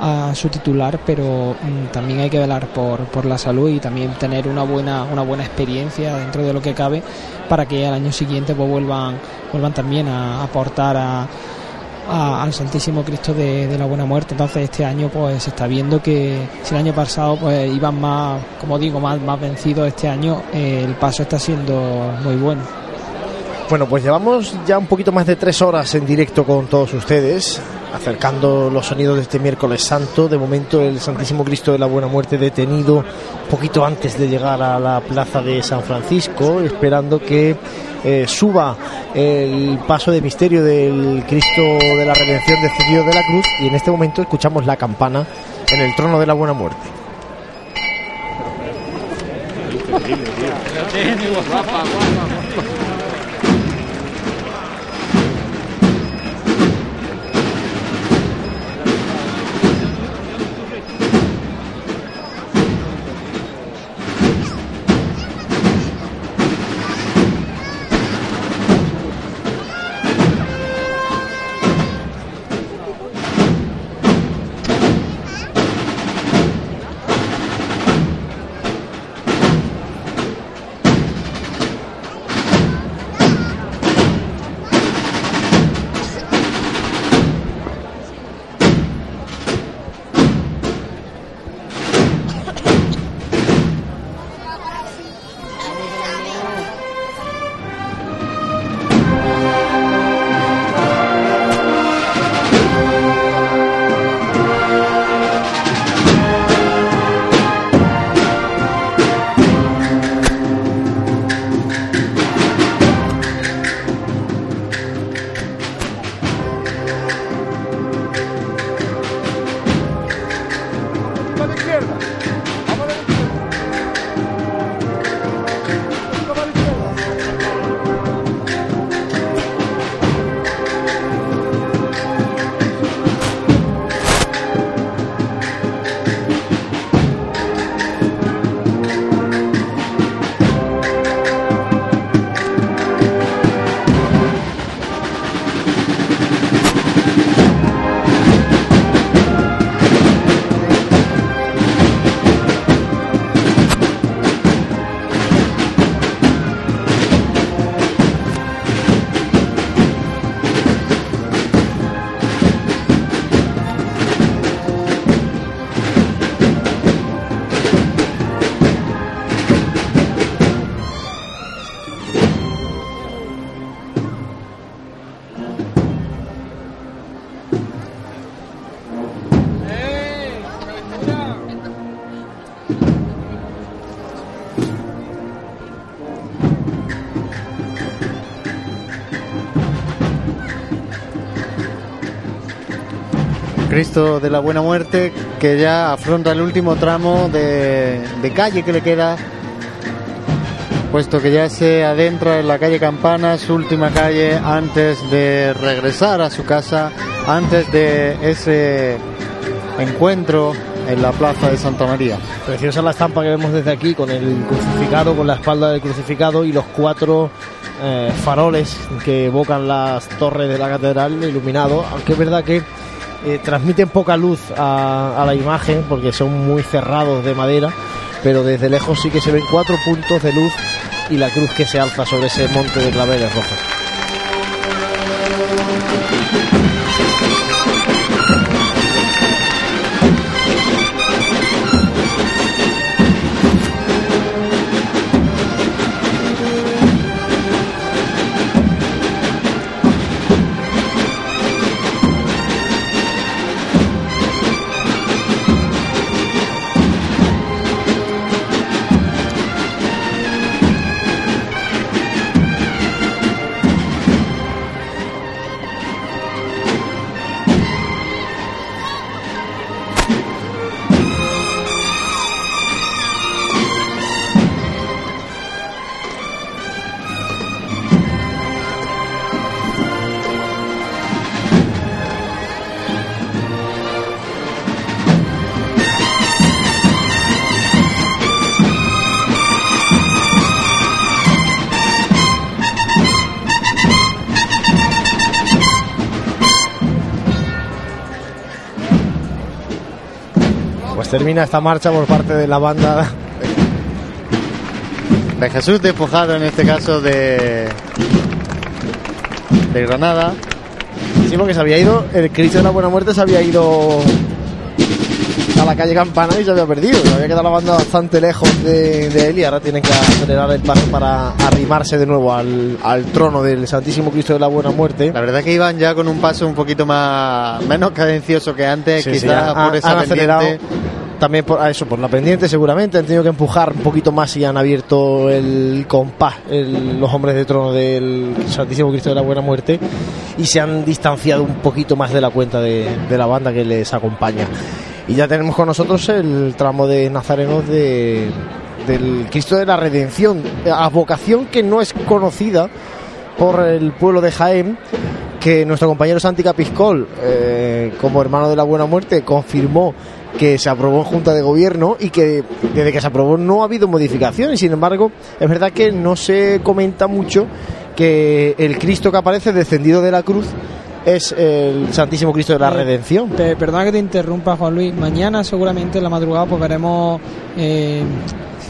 a su titular, pero mm, también hay que velar por, por la salud y también tener una buena una buena experiencia dentro de lo que cabe para que al año siguiente pues vuelvan vuelvan también a aportar a, al Santísimo Cristo de, de la Buena Muerte. Entonces este año pues se está viendo que si el año pasado pues iban más, como digo, más, más vencidos, este año eh, el paso está siendo muy bueno. Bueno, pues llevamos ya un poquito más de tres horas en directo con todos ustedes, acercando los sonidos de este miércoles santo. De momento, el Santísimo Cristo de la Buena Muerte detenido poquito antes de llegar a la plaza de San Francisco, esperando que eh, suba el paso de misterio del Cristo de la Redención descendido de la cruz. Y en este momento escuchamos la campana en el trono de la Buena Muerte. Cristo de la Buena Muerte que ya afronta el último tramo de, calle que le queda, puesto que ya se adentra en la calle Campana, su última calle, antes de regresar a su casa, antes de ese encuentro en la plaza de Santa María. Preciosa la estampa que vemos desde aquí con el crucificado, con la espalda del crucificado y los cuatro eh, faroles que evocan las torres de la catedral iluminados, aunque es verdad que eh, transmiten poca luz a, a la imagen porque son muy cerrados de madera, pero desde lejos sí que se ven cuatro puntos de luz y la cruz que se alza sobre ese monte de claveles rojos. Termina esta marcha por parte de la banda De Jesús despojado en este caso de, de Granada. Sí, porque se había ido, el Cristo de la Buena Muerte se había ido a la calle Campana y se había perdido. Se había quedado la banda bastante lejos de, de él y ahora tienen que acelerar el paso para arrimarse de nuevo al, al trono del Santísimo Cristo de la Buena Muerte. La verdad que iban ya con un paso un poquito más menos cadencioso que antes, Sí, sí, quizás han- por esa han acelerado. También por a eso, por la pendiente seguramente han tenido que empujar un poquito más y han abierto el compás los hombres de trono del Santísimo Cristo de la Buena Muerte y se han distanciado un poquito más de la cuenta de, la banda que les acompaña. Y ya tenemos con nosotros el tramo de nazarenos de, del Cristo de la Redención, a vocación que no es conocida por el pueblo de Jaén, que nuestro compañero Santi Capiscol, eh, como hermano de la Buena Muerte, confirmó que se aprobó en Junta de Gobierno y que desde que se aprobó no ha habido modificaciones. Sin embargo, es verdad que no se comenta mucho que el Cristo que aparece descendido de la cruz es el Santísimo Cristo de la Eh, Redención. Pe- Perdona que te interrumpa, Juan Luis. Mañana, seguramente en la madrugada, pues veremos eh,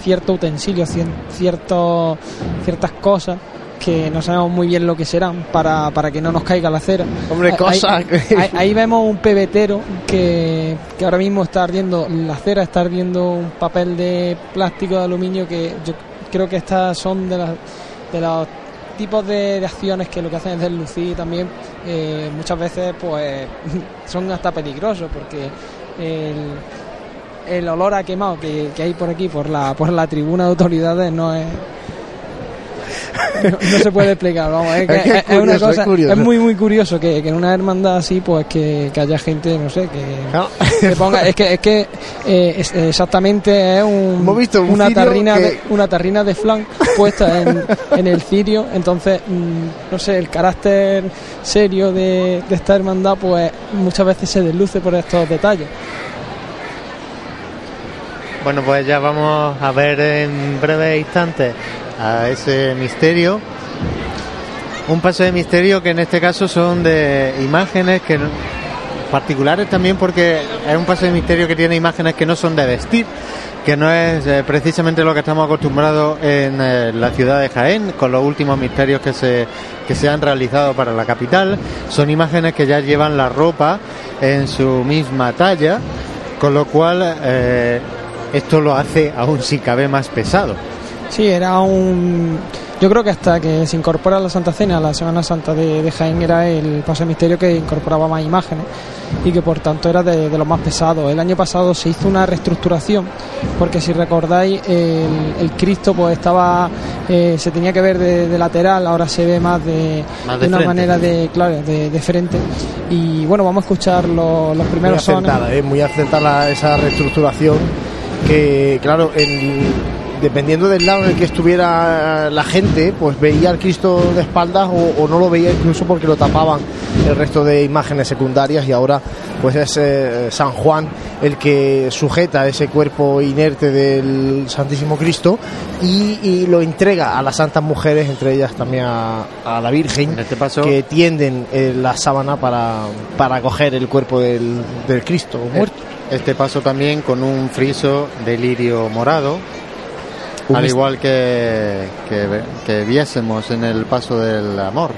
ciertos utensilios, cien- ciertos, ciertas cosas que no sabemos muy bien lo que serán para, para que no nos caiga la cera. Hombre, cosas Ahí, que- ahí- ahí vemos un pebetero que, que ahora mismo está ardiendo la cera, está ardiendo un papel de plástico de aluminio que yo creo que estas son de las de los tipos de, de acciones que lo que hacen es deslucir también eh, muchas veces pues *laughs* son hasta peligrosos porque el, el olor a quemado que, que hay por aquí por la por la tribuna de autoridades no es *laughs* no se puede explicar, vamos, es, que Es que es es, es una curioso, es cosa, curioso. es muy muy curioso que, que en una hermandad así, pues que, que haya gente, no sé, que, ponga, es que es que eh, es- exactamente es un, Hemos visto un una tarrina que- de, una tarrina de flan puesta en, en el cirio, entonces mm, no sé, el carácter serio de, de esta hermandad, pues muchas veces se desluce por estos detalles. Bueno, pues ya vamos a ver en breves instantes a ese misterio. Un paso de misterio que en este caso son de imágenes que particulares también porque es un paso de misterio que tiene imágenes que no son de vestir, que no es eh, precisamente lo que estamos acostumbrados en eh, la ciudad de Jaén, con los últimos misterios que se, que se han realizado para la capital. Son imágenes que ya llevan la ropa en su misma talla, con lo cual eh, esto lo hace aún si cabe más pesado. Sí, era un. Yo creo que hasta que se incorpora la Santa Cena, la Semana Santa de, de Jaén, era el paso de misterio que incorporaba más imágenes y que por tanto era de, de los más pesados. El año pasado se hizo una reestructuración, porque si recordáis, el, el Cristo pues estaba. eh, se tenía que ver de, de lateral, ahora se ve más de, Más de de una frente. manera de, claro, de, de frente. Y bueno, vamos a escuchar los, los muy primeros sones. acertada, ¿eh? muy acertada esa reestructuración que, claro, en- dependiendo del lado en el que estuviera la gente, pues veía al Cristo de espaldas o, o no lo veía incluso porque lo tapaban el resto de imágenes secundarias y ahora pues es eh, San Juan el que sujeta ese cuerpo inerte del Santísimo Cristo y, y lo entrega a las santas mujeres, entre ellas también a, a la Virgen, En este paso- que tienden eh, la sábana para, para coger el cuerpo del, del Cristo muerto. Este paso también con un friso de lirio morado, Un al igual que, que, que viésemos en el paso del amor.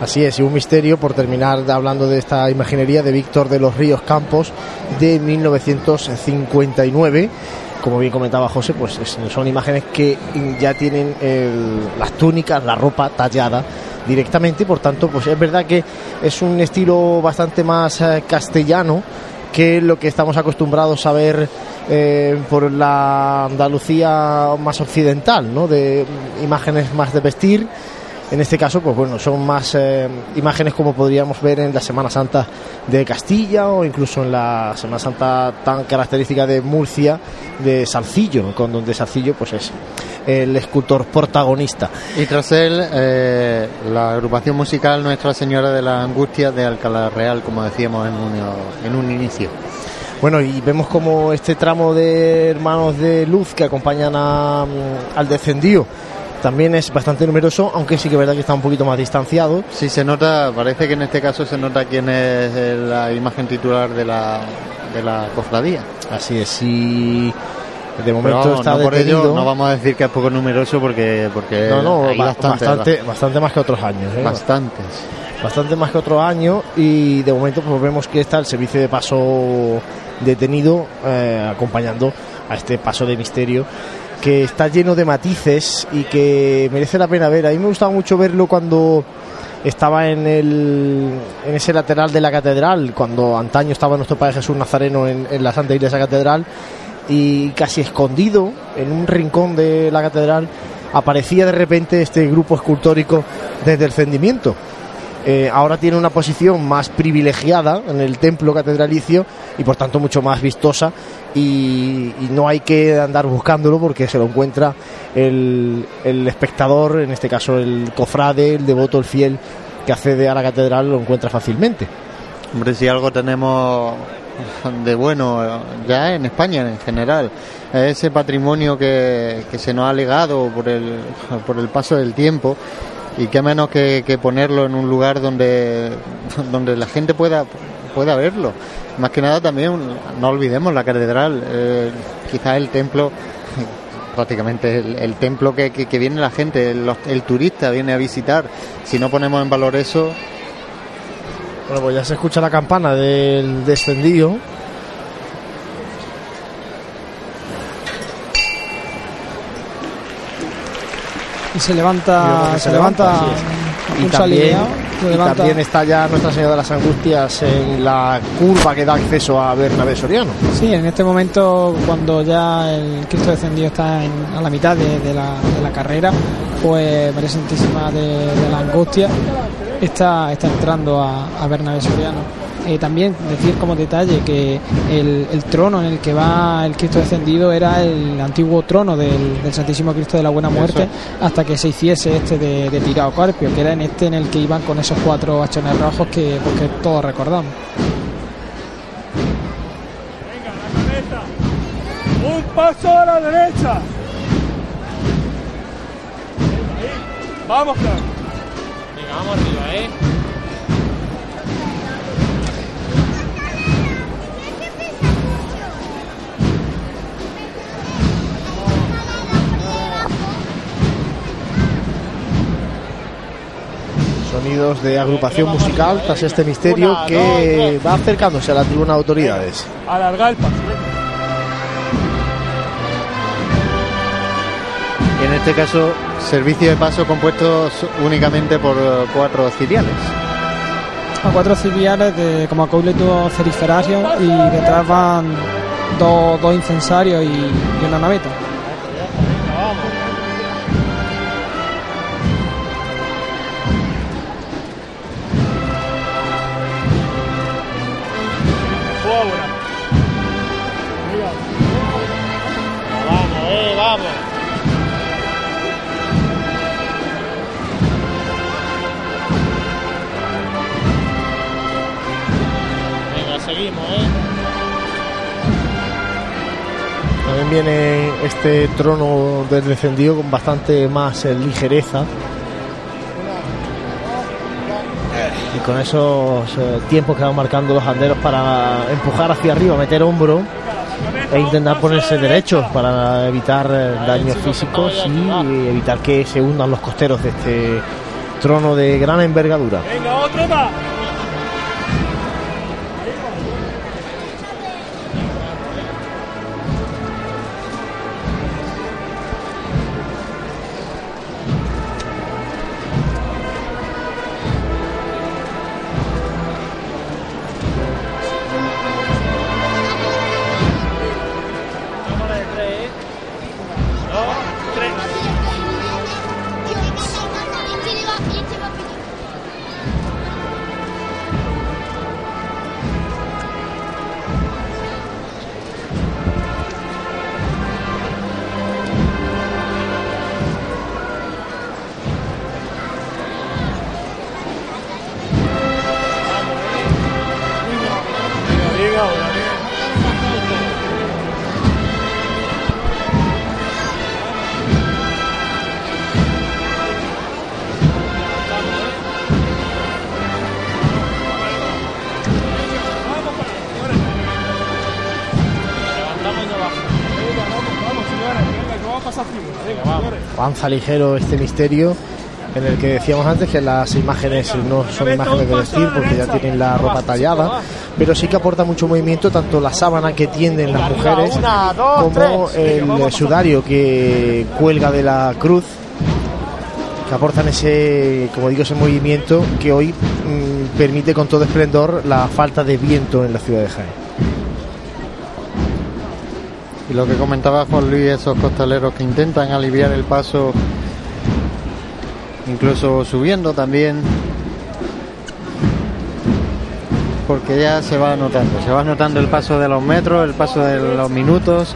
Así es, y un misterio por terminar hablando de esta imaginería de Víctor de los Ríos Campos de 1959. Como bien comentaba José, pues es- son imágenes que ya tienen el- las túnicas, la ropa tallada directamente, por tanto, pues es verdad que es un estilo bastante más eh, castellano que lo que estamos acostumbrados a ver eh, por la Andalucía más occidental, ¿no? De imágenes más de vestir. En este caso, pues bueno, son más eh, imágenes como podríamos ver en la Semana Santa de Castilla o incluso en la Semana Santa tan característica de Murcia, de Salcillo, con donde Salcillo pues es el escultor protagonista. Y tras él, eh, la agrupación musical Nuestra Señora de la Angustia de Alcalá Real, como decíamos en un, en un inicio. Bueno, y vemos como este tramo de hermanos de luz que acompañan a, mm, al descendido también es bastante numeroso, aunque sí que es verdad que está un poquito más distanciado. Sí, se nota, parece que en este caso se nota quién es la imagen titular de la, de la cofradía. Así es, y de momento vamos, está no por detenido. ello no vamos a decir que es poco numeroso porque, porque No, no, hay ba- bastante, bastante, bastante más que otros años. ¿eh? bastantes. Bastante más que otros años y de momento pues vemos que está el servicio de paso detenido eh, acompañando a este paso de misterio que está lleno de matices y que merece la pena ver. A mí me gustaba mucho verlo cuando estaba en, el, en ese lateral de la catedral, cuando antaño estaba nuestro Padre Jesús Nazareno en, en la Santa Iglesia Catedral y casi escondido en un rincón de la catedral aparecía de repente este grupo escultórico desde el cendimiento. Eh, ahora tiene una posición más privilegiada en el templo catedralicio y por tanto mucho más vistosa y, no hay que andar buscándolo porque se lo encuentra el, el espectador, en este caso el cofrade, el devoto, el fiel que accede a la catedral lo encuentra fácilmente. Hombre, si algo tenemos de bueno eh, ya en España en general, es ese patrimonio que, que se nos ha legado por el, por el paso del tiempo y qué menos que, que ponerlo en un lugar donde, *laughs* donde la gente pueda, pueda verlo. Más que nada también, no olvidemos la catedral, eh, quizás el templo, *laughs* prácticamente el, templo que, que, viene la gente, el turista viene a visitar. Si no ponemos en valor eso, Bueno, pues ya se escucha la campana del descendido. Y se levanta, se, se levanta, levanta, Y también, alineado. Y levanta. también está ya Nuestra Señora de las Angustias en la curva que da acceso a Bernabé Soriano. Sí, en este momento, cuando ya el Cristo descendido está en- a la mitad de, de la, de la carrera, pues María Santísima de, de la Angustia está, está entrando a, a Bernabé Soriano. Eh, también decir como detalle que el, el trono en el que va el Cristo descendido era el antiguo trono del, del Santísimo Cristo de la Buena Muerte hasta que se hiciese este de, de Tirao Carpio, que era en este en el que iban con esos cuatro hachones rojos que, pues, que todos recordamos. Venga, la cabeza. Un paso a la derecha. Ahí. Vamos, Fran. Venga, vamos arriba, ¿eh? Sonidos de agrupación musical tras este misterio que va acercándose a la tribuna de autoridades. Alarga el paso. En este caso, servicio de paso compuesto únicamente por eh, cuatro ciriales. a cuatro ciliares de como acólitos ceriferarios y detrás van dos, dos incensarios y, y una naveta. Venga, seguimos, eh. También viene este trono del descendido con bastante más eh, ligereza. Y con esos eh, tiempos que van marcando los anderos para empujar hacia arriba, meter hombro e intentar ponerse derechos para evitar eh, daños físicos y evitar que se hundan los costeros de este trono de gran envergadura. Avanza ligero este misterio en el que decíamos antes que las imágenes no son imágenes de vestir porque ya tienen la ropa tallada, pero sí que aporta mucho movimiento tanto la sábana que tienden las mujeres como el sudario que cuelga de la cruz que aportan ese, como digo, ese movimiento que hoy mm, permite con todo esplendor la falta de viento en la ciudad de Jaén. Y lo que comentaba Juan Luis, esos costaleros que intentan aliviar el paso, incluso subiendo también, porque ya se va notando, se va notando el paso de los metros, el paso de los minutos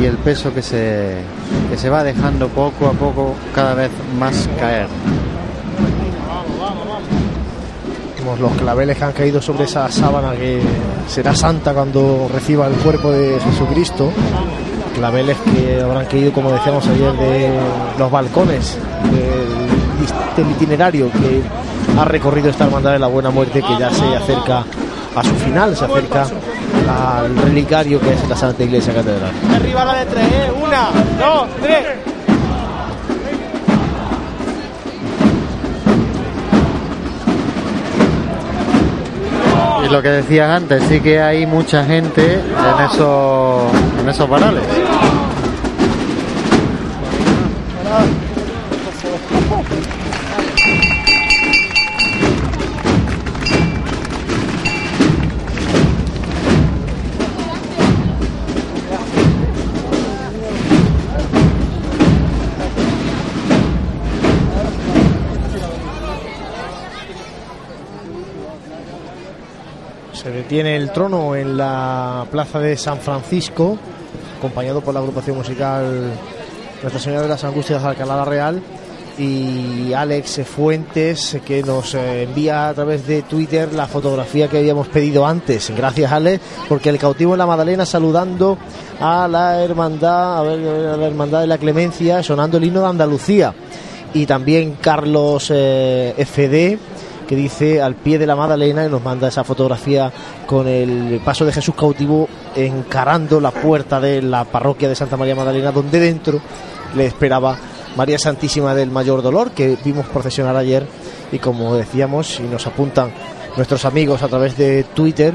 y el peso que se, que se va dejando poco a poco cada vez más caer. Los claveles que han caído sobre esa sábana que será santa cuando reciba el cuerpo de Jesucristo. Claveles que habrán caído, como decíamos ayer, de los balcones del, del itinerario que ha recorrido esta hermandad de la Buena Muerte, que ya se acerca a su final, se acerca al relicario que es la Santa Iglesia Catedral. Arriba la de tres, eh. Una, dos, tres. Lo que decías antes, sí que hay mucha gente en esos, en esos varales. Se detiene el trono en la plaza de San Francisco, acompañado por la agrupación musical Nuestra Señora de las Angustias de Alcalá la Real y Alex Fuentes que nos eh, envía a través de Twitter la fotografía que habíamos pedido antes. Gracias Alex, porque el cautivo en la Madalena saludando a la hermandad, a ver, la hermandad de la Clemencia, sonando el himno de Andalucía. Y también Carlos eh, FD que dice al pie de la Madalena y nos manda esa fotografía con el paso de Jesús cautivo encarando la puerta de la parroquia de Santa María Magdalena, donde dentro le esperaba María Santísima del Mayor Dolor, que vimos procesionar ayer. Y como decíamos y nos apuntan nuestros amigos a través de Twitter,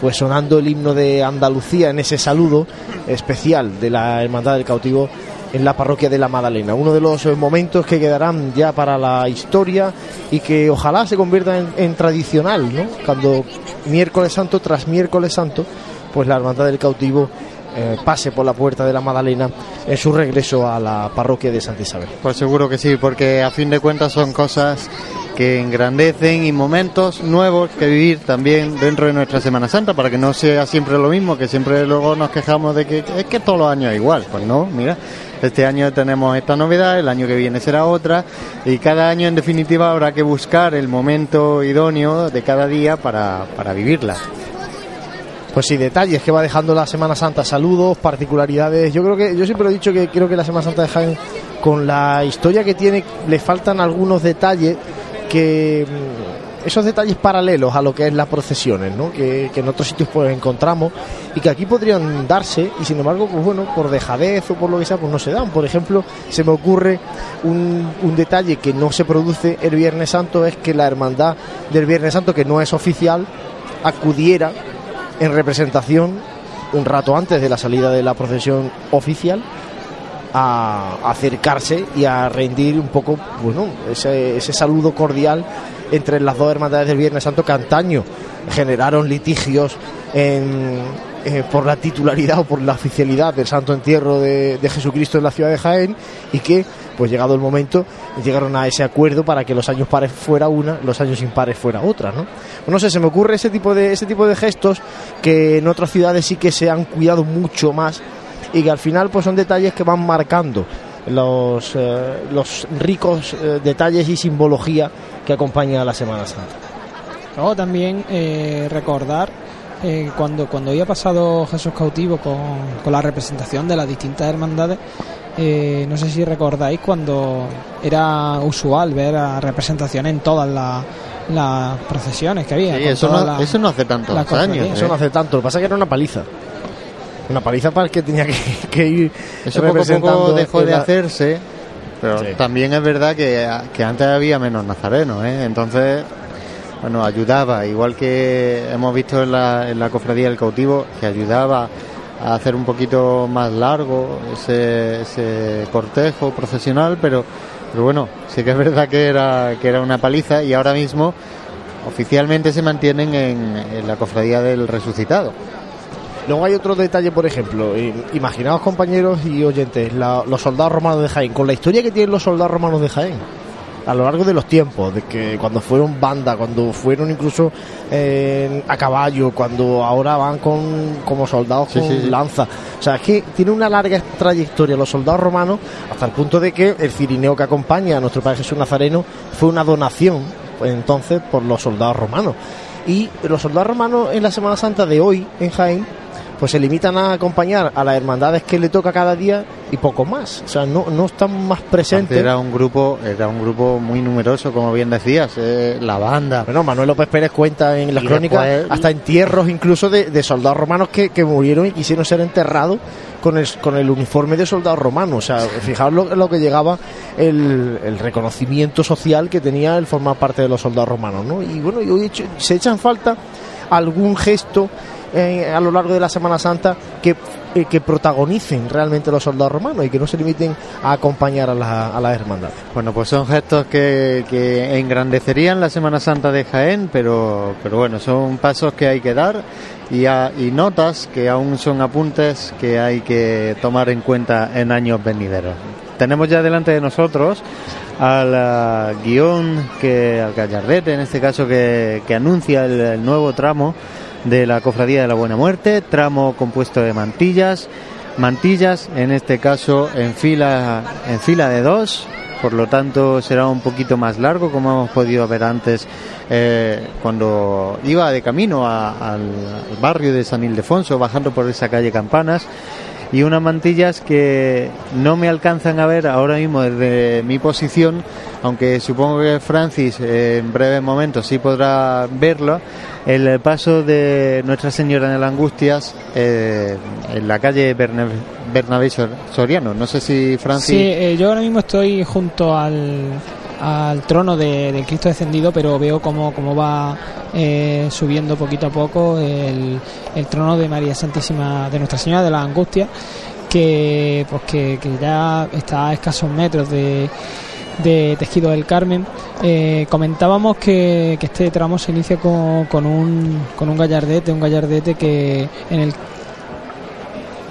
pues sonando el himno de Andalucía en ese saludo especial de la Hermandad del Cautivo en la parroquia de la Magdalena. Uno de los eh, momentos que quedarán ya para la historia y que ojalá se convierta en, tradicional, ¿no? Cuando miércoles santo tras miércoles santo, pues la Hermandad del Cautivo eh, pase por la puerta de la Magdalena en su regreso a la parroquia de Santa Isabel. Pues seguro que sí, porque a fin de cuentas son cosas que engrandecen y momentos nuevos que vivir también dentro de nuestra Semana Santa para que no sea siempre lo mismo, que siempre luego nos quejamos de que es que todos los años es igual. Pues no, mira, este año tenemos esta novedad, el año que viene será otra y cada año en definitiva habrá que buscar el momento idóneo de cada día para, para vivirla. Pues sí, detalles que va dejando la Semana Santa, saludos, particularidades. Yo creo que, yo siempre he dicho que creo que la Semana Santa de Jaén, con la historia que tiene, le faltan algunos detalles que mm, esos detalles paralelos a lo que es las procesiones, ¿no? que, en otros sitios pues encontramos y que aquí podrían darse y sin embargo, pues bueno, por dejadez o por lo que sea, pues no se dan. Por ejemplo, se me ocurre un, un detalle que no se produce el Viernes Santo, es que la hermandad del Viernes Santo, que no es oficial, acudiera en representación un rato antes de la salida de la procesión oficial a acercarse y a rendir un poco bueno ese, saludo cordial entre las dos hermandades del Viernes Santo que antaño generaron litigios en, eh, por la titularidad o por la oficialidad del Santo Entierro de, de Jesucristo en la ciudad de Jaén y que pues llegado el momento llegaron a ese acuerdo para que los años pares fuera una, los años impares fuera otra, ¿no? No sé, se me ocurre ese tipo de ese tipo de gestos que en otras ciudades sí que se han cuidado mucho más y que al final pues son detalles que van marcando los, eh, los ricos eh, detalles y simbología que acompaña a la Semana Santa. Luego también eh, recordar eh, cuando, cuando había pasado Jesús cautivo con, con la representación de las distintas hermandades, eh, no sé si recordáis cuando era usual ver a representaciones en todas las las procesiones que había. Sí, eso, no, eso no hace tantos años. Eso ¿eh? no hace tanto, lo que pasa es que era una paliza. Una paliza para el que tenía que, *laughs* que ir Eso poco a poco dejó de la- hacerse, pero Sí. también es verdad que, que antes había menos nazarenos, ¿eh? entonces, bueno, ayudaba, igual que hemos visto en la, en la cofradía del cautivo, que ayudaba a hacer un poquito más largo ese, ese cortejo procesional, pero, pero bueno, sí que es verdad que era, que era una paliza y ahora mismo oficialmente se mantienen en, en la cofradía del resucitado. Luego hay otro detalle, por ejemplo, imaginaos compañeros y oyentes, la- los soldados romanos de Jaén, con la historia que tienen los soldados romanos de Jaén, a lo largo de los tiempos, de que cuando fueron banda, cuando fueron incluso eh, a caballo, cuando ahora van con como soldados Sí, con sí, sí. lanza. O sea, es que tiene una larga trayectoria los soldados romanos, hasta el punto de que el cirineo que acompaña a nuestro Padre Jesús Nazareno fue una donación, pues, entonces, por los soldados romanos. Y los soldados romanos en la Semana Santa de hoy, en Jaén, pues se limitan a acompañar a las hermandades que le toca cada día y poco más. O sea, no, no están más Antes presentes. Era un grupo, era un grupo muy numeroso, como bien decías, eh, la banda. Bueno, Manuel López Pérez cuenta en las Y crónicas después- hasta entierros incluso de, de soldados romanos que, que murieron y quisieron ser enterrados con el, con el uniforme de soldado romano. O sea, fijaos lo, lo que llegaba el, el reconocimiento social que tenía el formar parte de los soldados romanos. ¿no? Y bueno, y hoy se echan falta algún gesto eh, a lo largo de la Semana Santa que, eh, que protagonicen realmente los soldados romanos y que no se limiten a acompañar a la, a las hermandades. Bueno, pues son gestos que, que engrandecerían la Semana Santa de Jaén, pero, pero bueno, son pasos que hay que dar y, y notas que aún son apuntes que hay que tomar en cuenta en años venideros. Tenemos ya delante de nosotros al ah, guion, que, al gallardete en este caso, que, que anuncia el nuevo tramo de la Cofradía de la Buena Muerte, tramo compuesto de mantillas, mantillas, en este caso en fila, en fila de dos, por lo tanto será un poquito más largo, como hemos podido ver antes eh, cuando iba de camino al barrio de San Ildefonso, bajando por esa calle Campanas, y unas mantillas que no me alcanzan a ver ahora mismo desde mi posición, aunque supongo que Francis en breves momentos sí podrá verlo, el paso de Nuestra Señora de las Angustias eh, en la calle Bernabé Sor- Soriano. No sé si Francis... Sí, eh, yo ahora mismo estoy junto al, al trono de, del Cristo descendido, pero veo cómo, cómo va eh, subiendo poquito a poco el, trono de María Santísima, de Nuestra Señora de la Angustia, que, pues que, que ya está a escasos metros de, de Tejido del Carmen. Eh, comentábamos que, que este tramo se inicia con, con, un, con un gallardete, un gallardete que en el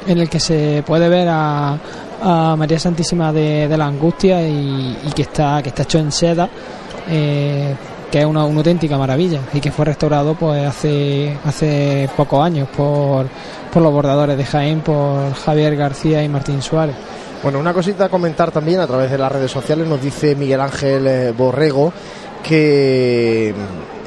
en el que se puede ver a, a María Santísima de, de la Angustia y, que está que está hecho en seda eh, que es una, una auténtica maravilla y que fue restaurado pues hace hace pocos años por, por los bordadores de Jaén por Javier García y Martín Suárez. Bueno, una cosita a comentar también a través de las redes sociales, nos dice Miguel Ángel eh, Borrego que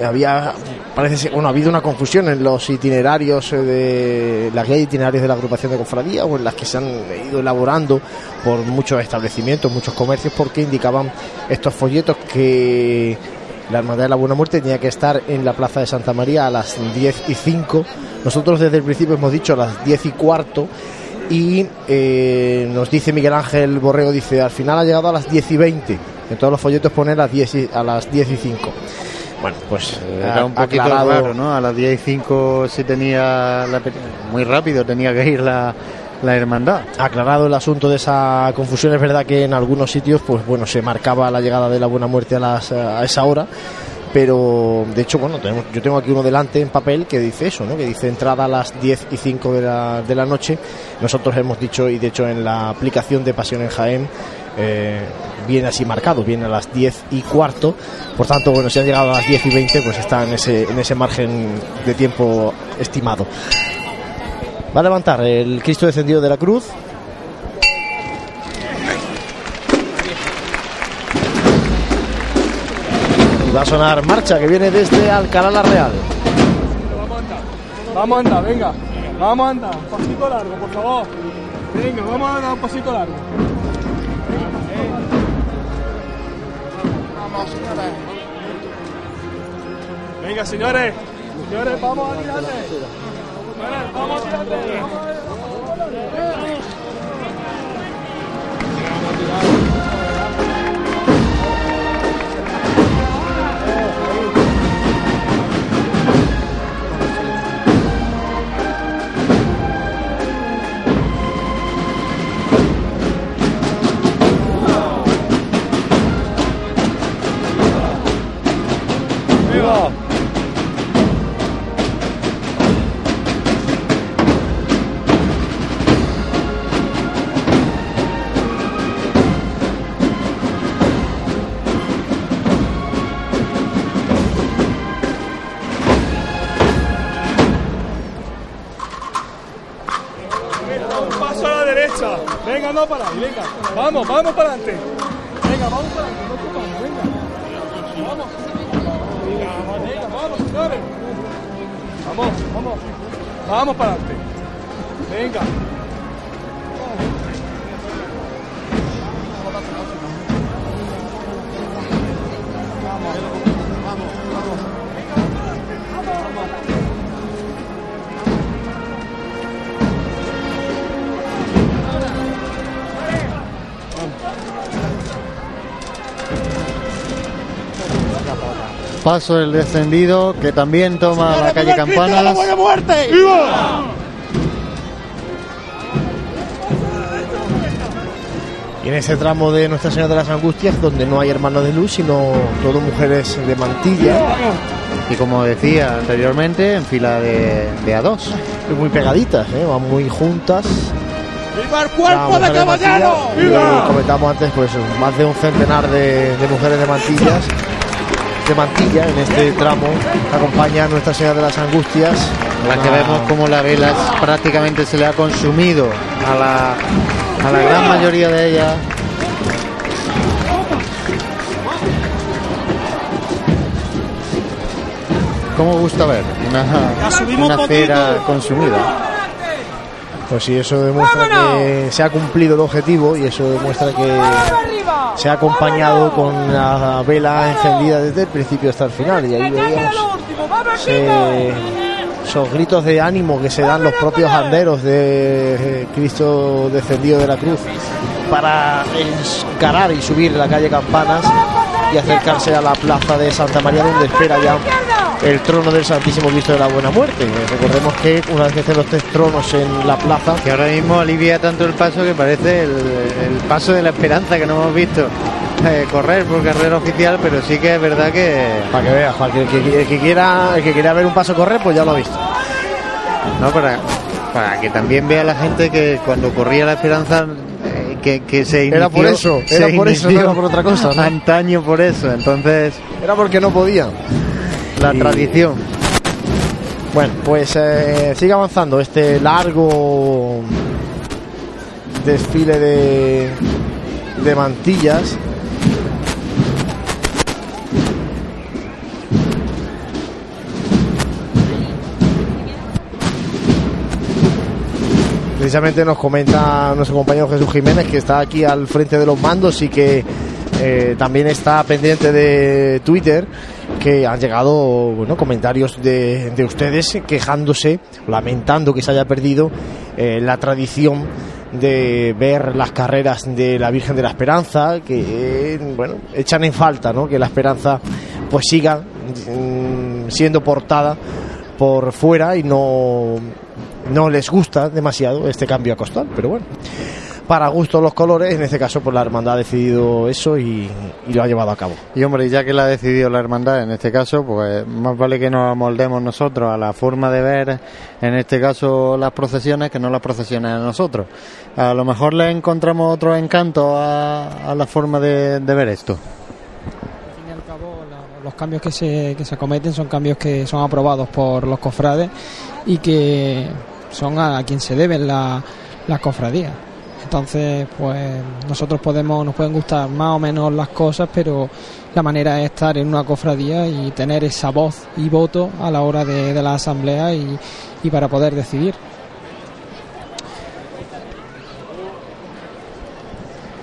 había, parece ser, bueno, ha habido una confusión en los itinerarios eh, de la guía de itinerarios de la agrupación de cofradía o en las que se han ido elaborando por muchos establecimientos, muchos comercios, porque indicaban estos folletos que la Hermandad de la Buena Muerte tenía que estar en la Plaza de Santa María a las 10 y 5. Nosotros desde el principio hemos dicho a las 10 y cuarto y eh, nos dice Miguel Ángel Borrego, dice, al final ha llegado a las 10 y 20. En todos los folletos pone a las 10 y, a las 10 y 5. Bueno, pues Era un poquito aclarado- raro, ¿no? A las 10 y 5 sí tenía la muy rápido tenía que ir la, la hermandad. aclarado el asunto de esa confusión. Es verdad que en algunos sitios, pues bueno, se marcaba la llegada de la Buena Muerte a, las, a esa hora. Pero de hecho, bueno, tenemos, yo tengo aquí uno delante en papel que dice eso, ¿no? Que dice entrada a las 10 y 5 de la, de la noche. Nosotros hemos dicho, y de hecho en la aplicación de Pasión en Jaén, eh, viene así marcado, viene a las 10 y cuarto. Por tanto, bueno, si han llegado a las 10 y 20, pues está en ese, en ese margen de tiempo estimado. Va a levantar el Cristo descendido de la cruz. Va a sonar marcha que viene desde Alcalá la Real. Vamos a andar, venga. Vamos a andar. Un pasito largo, por favor. Venga, vamos a dar un pasito largo. Vamos, señores. Venga, señores. Señores, vamos a tirarle. Señores, vamos a tirarle. Un No para ahí, venga. Vamos, vamos para adelante. Venga, vamos para adelante. No ocupamos, venga. Vamos. Venga, vamos, señores. Vamos, vamos. Vamos para adelante. Venga. Paso el descendido que también toma la calle Campanas. muerte! Y en ese tramo de Nuestra Señora de las Angustias, donde no hay hermanos de luz, sino todo mujeres de mantilla, Y como decía anteriormente, en fila de, de a dos. y muy pegaditas, ¿eh? van muy juntas. ¡Viva el La cuerpo de caballero! mantilla, y comentamos antes, pues más de un centenar de, de mujeres de mantillas de Mantilla en este tramo acompaña a Nuestra Señora de las Angustias. La que vemos como la vela prácticamente se le ha consumido a la, a la gran mayoría de ellas. ¿Cómo gusta ver una, una cera consumida? Pues sí, eso demuestra que se ha cumplido el objetivo y eso demuestra que se ha acompañado con la vela encendida desde el principio hasta el final. Y ahí veíamos esos gritos de ánimo que se dan los propios anderos de eh, Cristo descendido de la cruz para encarar y subir la calle Campanas y acercarse a la plaza de Santa María donde espera ya el trono del Santísimo Cristo de la Buena Muerte. Recordemos que una vez que estén los tres tronos en la plaza, Que ahora mismo alivia tanto el paso que parece el, el paso de la esperanza que no hemos visto eh, correr por carrera oficial, pero sí que es verdad que para que veas, para que el que, el que quiera, el que quiera ver un paso correr, pues ya lo ha visto. no para, para que también vea la gente que cuando corría la esperanza que, que se inició, Era por eso, era por eso, no era por otra cosa, ¿no? antaño por eso entonces Era porque no podía. la Y- tradición Bueno, pues eh, sigue avanzando este largo desfile de, de mantillas. Precisamente nos comenta nuestro compañero Jesús Jiménez que está aquí al frente de los mandos y que eh, también está pendiente de Twitter que han llegado bueno, comentarios de, de ustedes quejándose, lamentando que se haya perdido eh, la tradición de ver las carreras de la Virgen de la Esperanza, que bueno, echan en falta ¿no? que la Esperanza pues siga mm, siendo portada por fuera y no, no les gusta demasiado este cambio a costal, pero bueno. Para gusto los colores, en este caso pues la hermandad ha decidido eso y, y lo ha llevado a cabo. y hombre ya que la ha decidido la hermandad en este caso pues más vale que nos amoldemos nosotros a la forma de ver en este caso las procesiones que no las procesiones a nosotros a lo mejor le encontramos otro encanto a, a la forma de, de ver esto Al fin y al cabo, la- los cambios que se, que se acometen son cambios que son aprobados por los cofrades y que son a quien se deben la- las cofradías. Entonces, pues nosotros podemos, nos pueden gustar más o menos las cosas, pero la manera es estar en una cofradía y tener esa voz y voto a la hora de, de la asamblea y, y para poder decidir.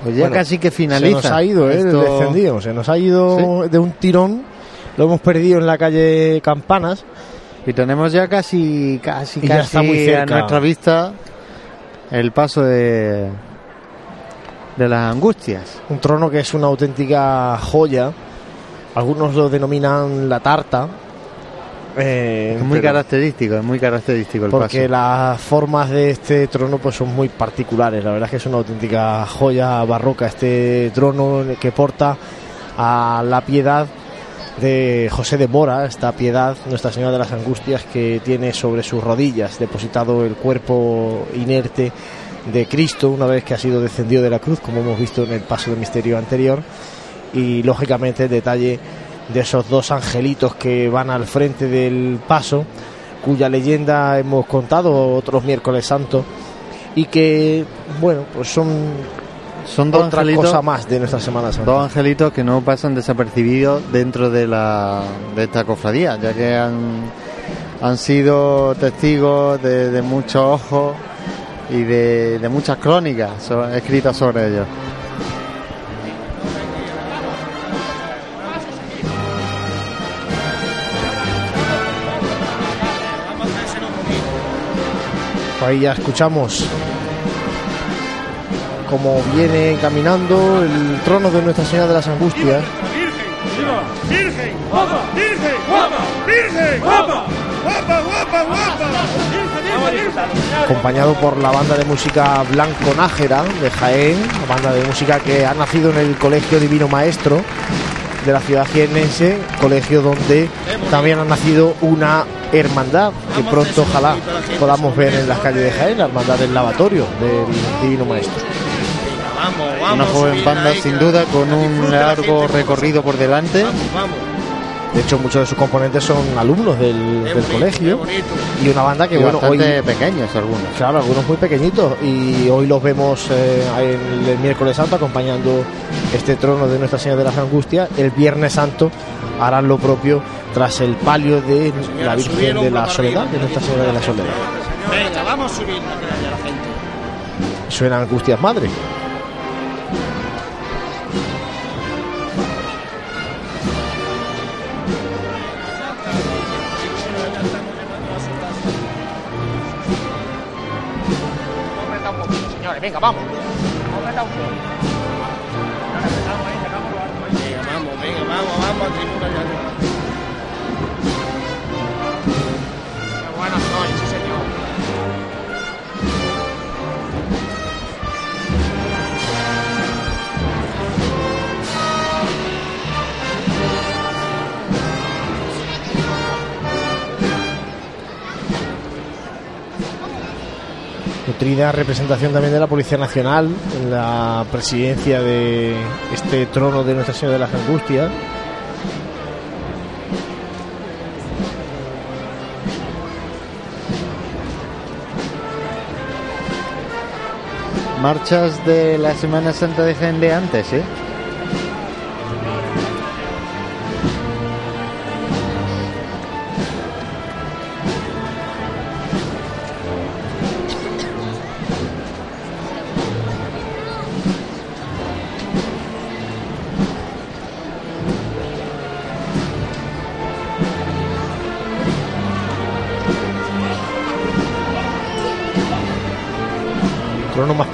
pues ya Bueno, casi que finaliza Se nos ha ido, ¿eh? El descendido. Se nos ha ido de un tirón. Lo hemos perdido en la calle Campanas. Y tenemos ya casi, casi, Y casi está muy cerca. a nuestra vista el paso de, de las angustias. Un trono que es una auténtica joya. Algunos lo denominan la tarta. Eh, Es muy característico, es muy característico el porque paso. las formas de este trono pues son muy particulares. La verdad es que es una auténtica joya barroca este trono que porta a la piedad de José de Mora, esta piedad, Nuestra Señora de las Angustias, que tiene sobre sus rodillas depositado el cuerpo inerte de Cristo una vez que ha sido descendido de la cruz, como hemos visto en el paso de misterio anterior, y lógicamente el detalle de esos dos angelitos que van al frente del paso, cuya leyenda hemos contado otros miércoles santos, y que, bueno, pues son Son dos otra angelitos, cosa más de nuestra Semana Santa. dos angelitos que no pasan desapercibidos dentro de, la, de esta cofradía, ya que han, han sido testigos de, de muchos ojos y de, de muchas crónicas so- escritas sobre ellos. Ahí ya escuchamos cómo viene caminando el trono de Nuestra Señora de las Angustias. Acompañado por la banda de música Blanco Nájera de Jaén, banda de música que ha nacido en el Colegio Divino Maestro de la ciudad jiennense, colegio donde también ha nacido una hermandad que pronto ojalá podamos ver en las calles de Jaén, la hermandad del lavatorio del Divino Maestro. Una joven banda sin duda con un largo recorrido por delante. De hecho, muchos de sus componentes son alumnos del, del colegio y una banda que, Y bueno, hoy pequeños algunos. Claro, algunos muy pequeñitos y hoy los vemos eh, en el miércoles santo acompañando este trono de Nuestra Señora de las Angustias. El viernes santo harán lo propio tras el palio de la Virgen de la Soledad, de Nuestra Señora de la Soledad. Venga, vamos subiendo que haya la gente. Suenan Angustias Madre. Venga, vamos. Vamos, venga, vamos, vamos, Nutrida representación también de la Policía Nacional en la presidencia de este trono de Nuestra Señora de las Angustias. Marchas de la Semana Santa de Jaén antes, ¿eh?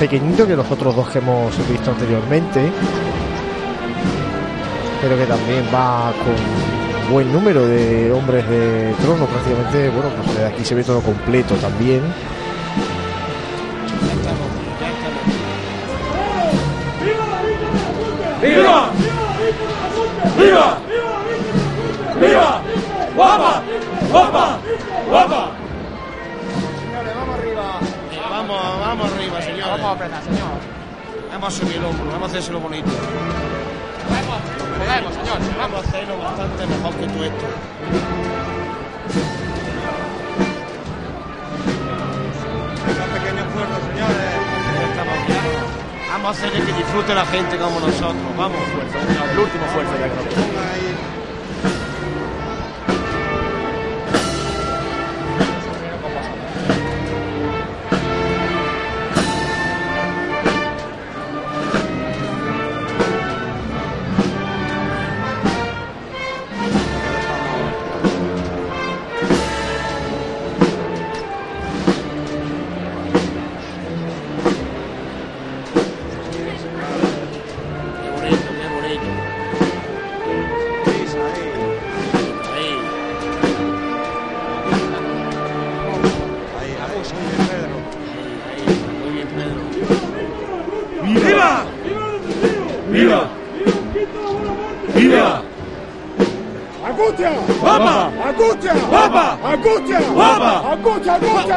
Pequeñito que los otros dos que hemos visto anteriormente pero que también va con buen número de hombres de trono prácticamente bueno pues de aquí se ve todo completo también ¡Viva! ¡Viva! ¡Viva! ¡Guapa! ¡Guapa! ¡Guapa! Apretar, señor. Vamos a subir el hombro, vamos a hacérselo bonito. Podemos, señor. Vamos a hacerlo bastante mejor que tú esto. Un pequeño esfuerzo, señores. Estamos aquí. Vamos a hacerle que disfrute la gente como nosotros. Vamos, fuerza. El último fuerza ya creo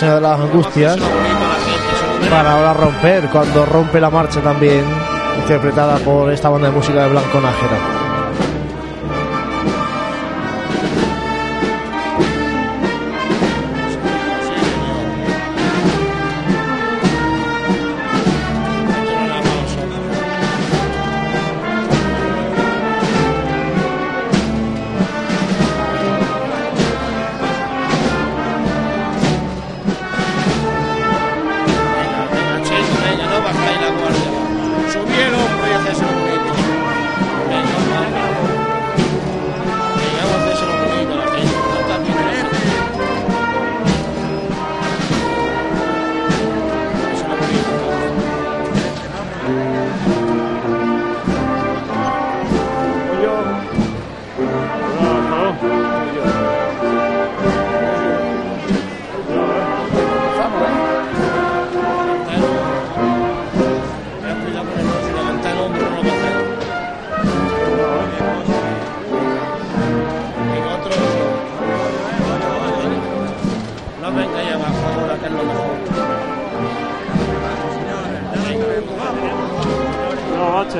Se lo merece. para ahora romper cuando rompe la marcha también interpretada por esta banda de música de Blanco Nájera Se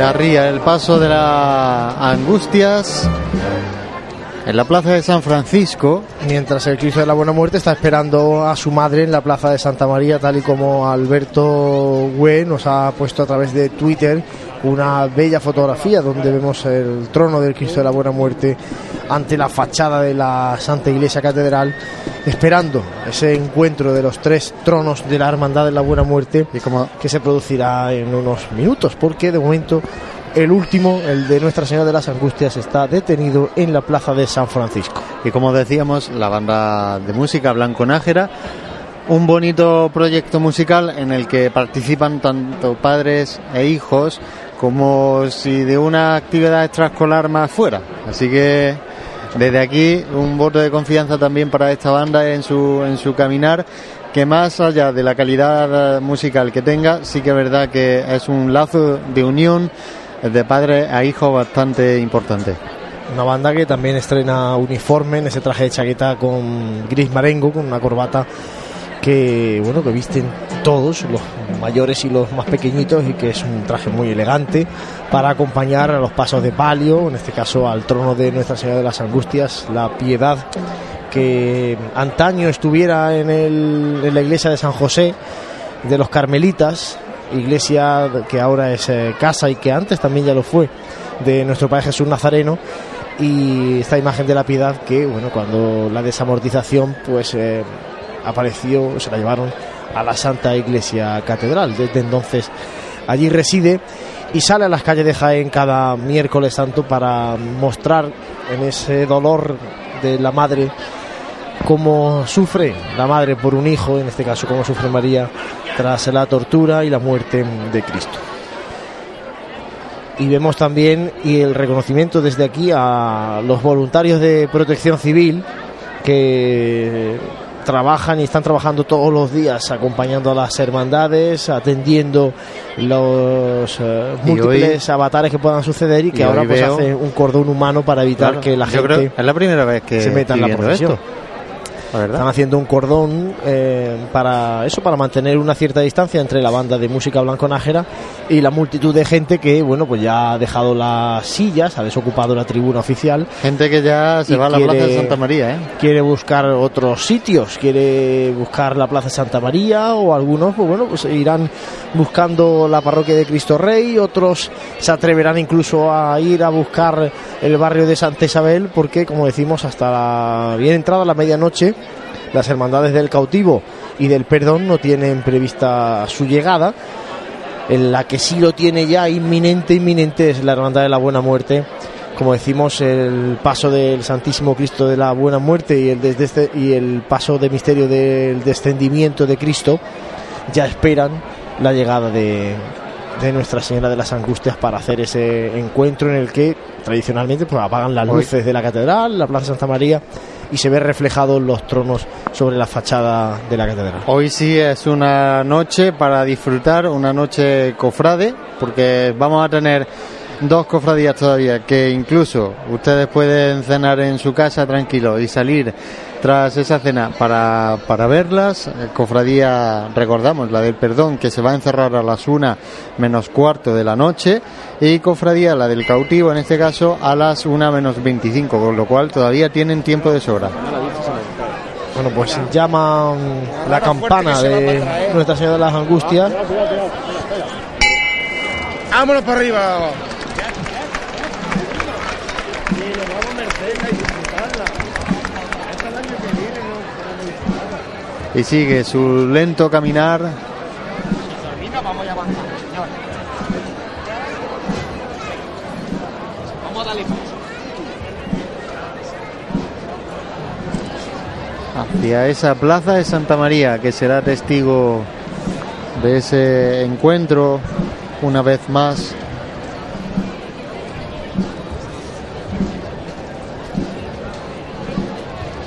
arría el paso de las angustias en la plaza de San Francisco. Mientras el Cristo de la Buena Muerte está esperando a su madre en la plaza de Santa María, tal y como Alberto Hue nos ha puesto a través de Twitter una bella fotografía donde vemos el trono del Cristo de la Buena Muerte ante la fachada de la Santa Iglesia Catedral, esperando ese encuentro de los tres tronos de la Hermandad de la Buena Muerte Y como que se producirá en unos minutos, porque de momento el último, el de Nuestra Señora de las Angustias, está detenido en la plaza de San Francisco. Y como decíamos, la banda de música Blanco Nájera, un bonito proyecto musical en el que participan tanto padres e hijos como si de una actividad extraescolar más fuera. Así que desde aquí un voto de confianza también para esta banda en su, en su caminar que más allá de la calidad musical que tenga, sí que es verdad que es un lazo de unión de padre a hijo bastante importante. Una banda que también estrena uniforme en ese traje de chaqueta con gris marengo, con una corbata que bueno que visten todos, los mayores y los más pequeñitos, y que es un traje muy elegante para acompañar a los pasos de palio, en este caso al trono de Nuestra Señora de las Angustias, la piedad que antaño estuviera en, el- en la iglesia de San José de los Carmelitas, iglesia que ahora es eh, casa y que antes también ya lo fue de nuestro Padre Jesús Nazareno. Y esta imagen de la piedad que bueno cuando la desamortización pues eh, apareció se la llevaron a la Santa Iglesia Catedral desde entonces allí reside y sale a las calles de Jaén cada miércoles santo para mostrar en ese dolor de la madre cómo sufre la madre por un hijo, en este caso cómo sufre María tras la tortura y la muerte de Cristo. Y vemos también y el reconocimiento desde aquí a los voluntarios de protección civil que trabajan y están trabajando todos los días acompañando a las hermandades, atendiendo los eh, múltiples avatares que puedan suceder y que y ahora pues veo- hace un cordón humano para evitar Claro, que la creo gente es la primera vez que se meta en la esto. Verdad. están haciendo un cordón eh, para eso, para mantener una cierta distancia entre la banda de música blanco nájera y la multitud de gente que, bueno, pues ya ha dejado las sillas, ha desocupado la tribuna oficial, Gente que ya se va a la quiere- plaza de Santa María, ¿eh? quiere buscar otros sitios, quiere buscar la Plaza Santa María o algunos, pues bueno, pues irán buscando la parroquia de Cristo Rey, otros se atreverán incluso a ir a buscar el barrio de Santa Isabel, porque como decimos, hasta la bien entrada la medianoche, las hermandades del cautivo y del perdón no tienen prevista su llegada. En la que sí lo tiene ya inminente, inminente es la hermandad de la buena muerte. Como decimos, el paso del Santísimo Cristo de la Buena Muerte y el, desde este- y el paso de misterio del descendimiento de Cristo ya esperan la llegada de, de Nuestra Señora de las Angustias para hacer ese encuentro en el que tradicionalmente pues apagan las luces de la catedral, la Plaza Santa María y se ve reflejados los tronos sobre la fachada de la catedral. Hoy sí es una noche para disfrutar, una noche cofrade, porque vamos a tener dos cofradías todavía que incluso ustedes pueden cenar en su casa tranquilo y salir tras esa cena para, para verlas. Eh, Cofradía, recordamos, la del perdón, que se va a encerrar a las una menos cuarto de la noche. Y cofradía, la del cautivo, en este caso, a las una menos 25, con lo cual todavía tienen tiempo de sobra. Bueno, pues llama mm, la campana de Nuestra Señora de las Angustias ¡Vámonos para arriba! Y sigue su lento caminar hacia esa plaza de Santa María que será testigo de ese encuentro una vez más.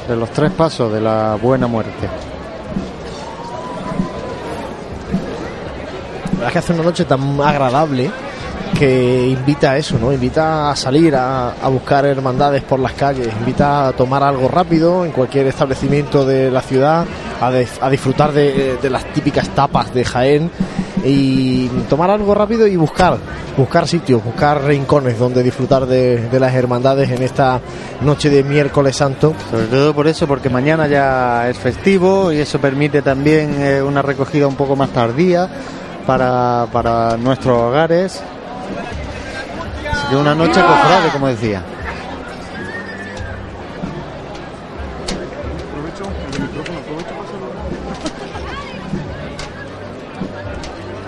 De los tres pasos de la buena muerte. Verdad que hace una noche tan agradable que invita a eso, ¿no? Invita a salir a, buscar hermandades por las calles, invita a tomar algo rápido en cualquier establecimiento de la ciudad, a, disfrutar de, las típicas tapas de Jaén y tomar algo rápido y buscar, buscar sitios, buscar rincones donde disfrutar de, de las hermandades en esta noche de miércoles santo. Sobre todo por eso, porque mañana ya es festivo y eso permite también eh, una recogida un poco más tardía para, para nuestros hogares Así que una noche cofrade, como decía.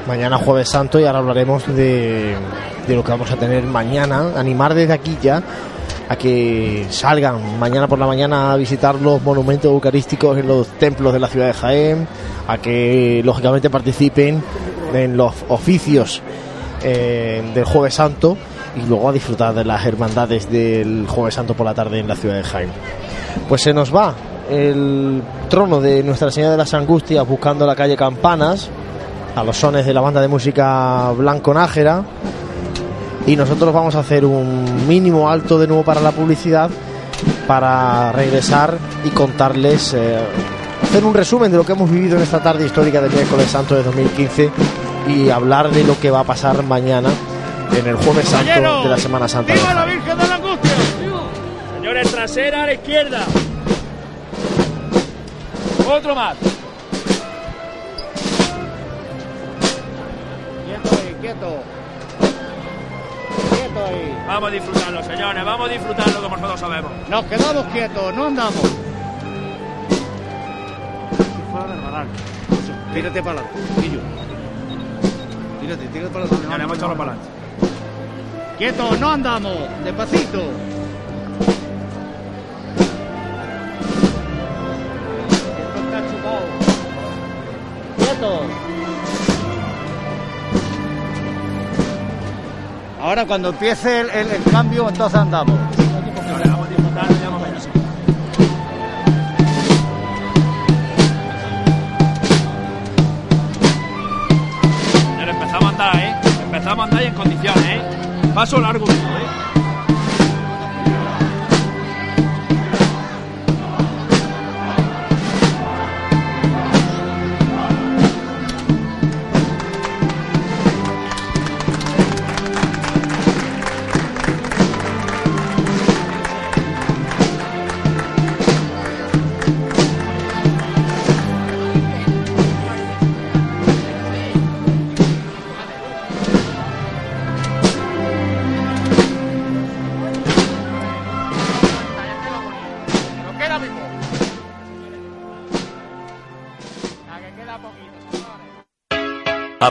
Mañana jueves santo y ahora hablaremos de, de lo que vamos a tener mañana. Animar desde aquí ya a que salgan mañana por la mañana a visitar los monumentos eucarísticos en los templos de la ciudad de Jaén, a que lógicamente participen en los oficios eh, del jueves santo y luego a disfrutar de las hermandades del jueves santo por la tarde en la ciudad de Jaén. Pues se nos va el trono de Nuestra Señora de las Angustias buscando la calle Campanas a los sones de la banda de música Blanco Nájera y nosotros vamos a hacer un mínimo alto de nuevo para la publicidad para regresar y contarles eh, hacer un resumen de lo que hemos vivido en esta tarde histórica del miércoles santo de 2015 y hablar de lo que va a pasar mañana en el jueves santo de la Semana Santa. ¡Viva la Virgen de la Angustia! Señores, trasera a la izquierda. Otro más. Quieto ahí, quieto. Quieto ahí. Vamos a disfrutarlo, señores. Vamos a disfrutarlo como nosotros sabemos. Nos quedamos quietos, no andamos. Fuera del radar. Tírate para adelante, Guillo. Tírate, tírate para adelante. Ya le hemos echado para adelante. Quieto, no andamos. Despacito. Esto está chupado. Quieto. Ahora cuando empiece el, el- el cambio, entonces andamos. Empezamos a andar y en condiciones, ¿eh? Paso largo, ¿eh?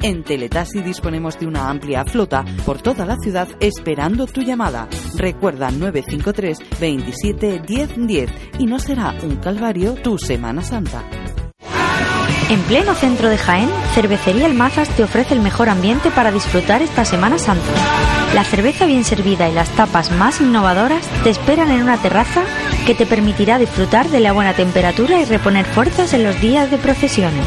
En Teletaxi disponemos de una amplia flota por toda la ciudad esperando tu llamada. Recuerda 953 27 10 10 y no será un calvario tu Semana Santa. En pleno centro de Jaén, Cervecería El Mazas te ofrece el mejor ambiente para disfrutar esta Semana Santa. La cerveza bien servida y las tapas más innovadoras te esperan en una terraza que te permitirá disfrutar de la buena temperatura y reponer fuerzas en los días de procesiones.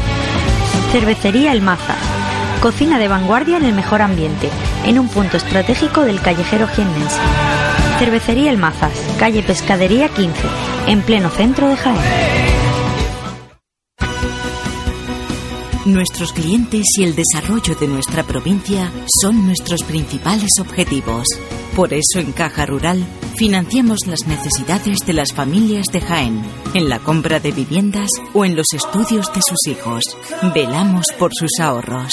Cervecería El Mazas. Cocina de vanguardia en el mejor ambiente, en un punto estratégico del callejero jiennense. Cervecería El Mazas, calle Pescadería 15, en pleno centro de Jaén. Nuestros clientes y el desarrollo de nuestra provincia son nuestros principales objetivos. Por eso en Caja Rural financiamos las necesidades de las familias de Jaén, en la compra de viviendas o en los estudios de sus hijos. Velamos por sus ahorros.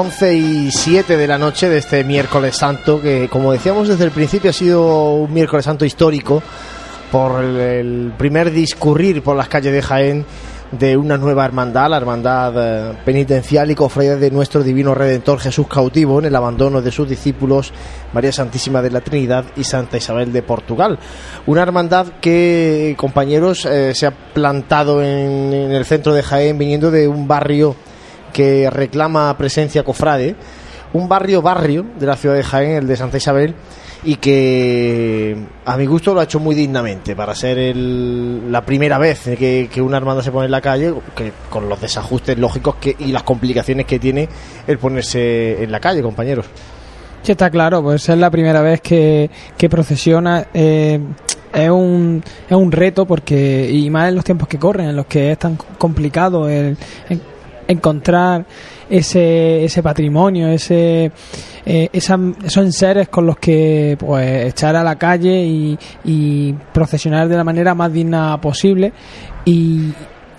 Once y 7 de la noche de este miércoles santo, que como decíamos desde el principio ha sido un miércoles santo histórico por el, primer discurrir por las calles de Jaén de una nueva hermandad, la hermandad eh, penitencial y cofradía de nuestro divino redentor Jesús cautivo en el abandono de sus discípulos María Santísima de la Trinidad y Santa Isabel de Portugal. Una hermandad que, compañeros, eh, se ha plantado en el centro de Jaén viniendo de un barrio que reclama presencia cofrade, un barrio barrio de la ciudad de Jaén, el de Santa Isabel, y que a mi gusto lo ha hecho muy dignamente para ser el- la primera vez que, que una hermandad se pone en la calle, que, con los desajustes lógicos que, y las complicaciones que tiene el ponerse en la calle, compañeros. Sí, está claro, pues es la primera vez que, que procesiona. eh, es, un, es un reto porque, y más en los tiempos que corren, en los que es tan complicado el, encontrar ese, ese patrimonio, ese, eh, esa- esos enseres con los que pues echar a la calle y, procesionar de la manera más digna posible. Y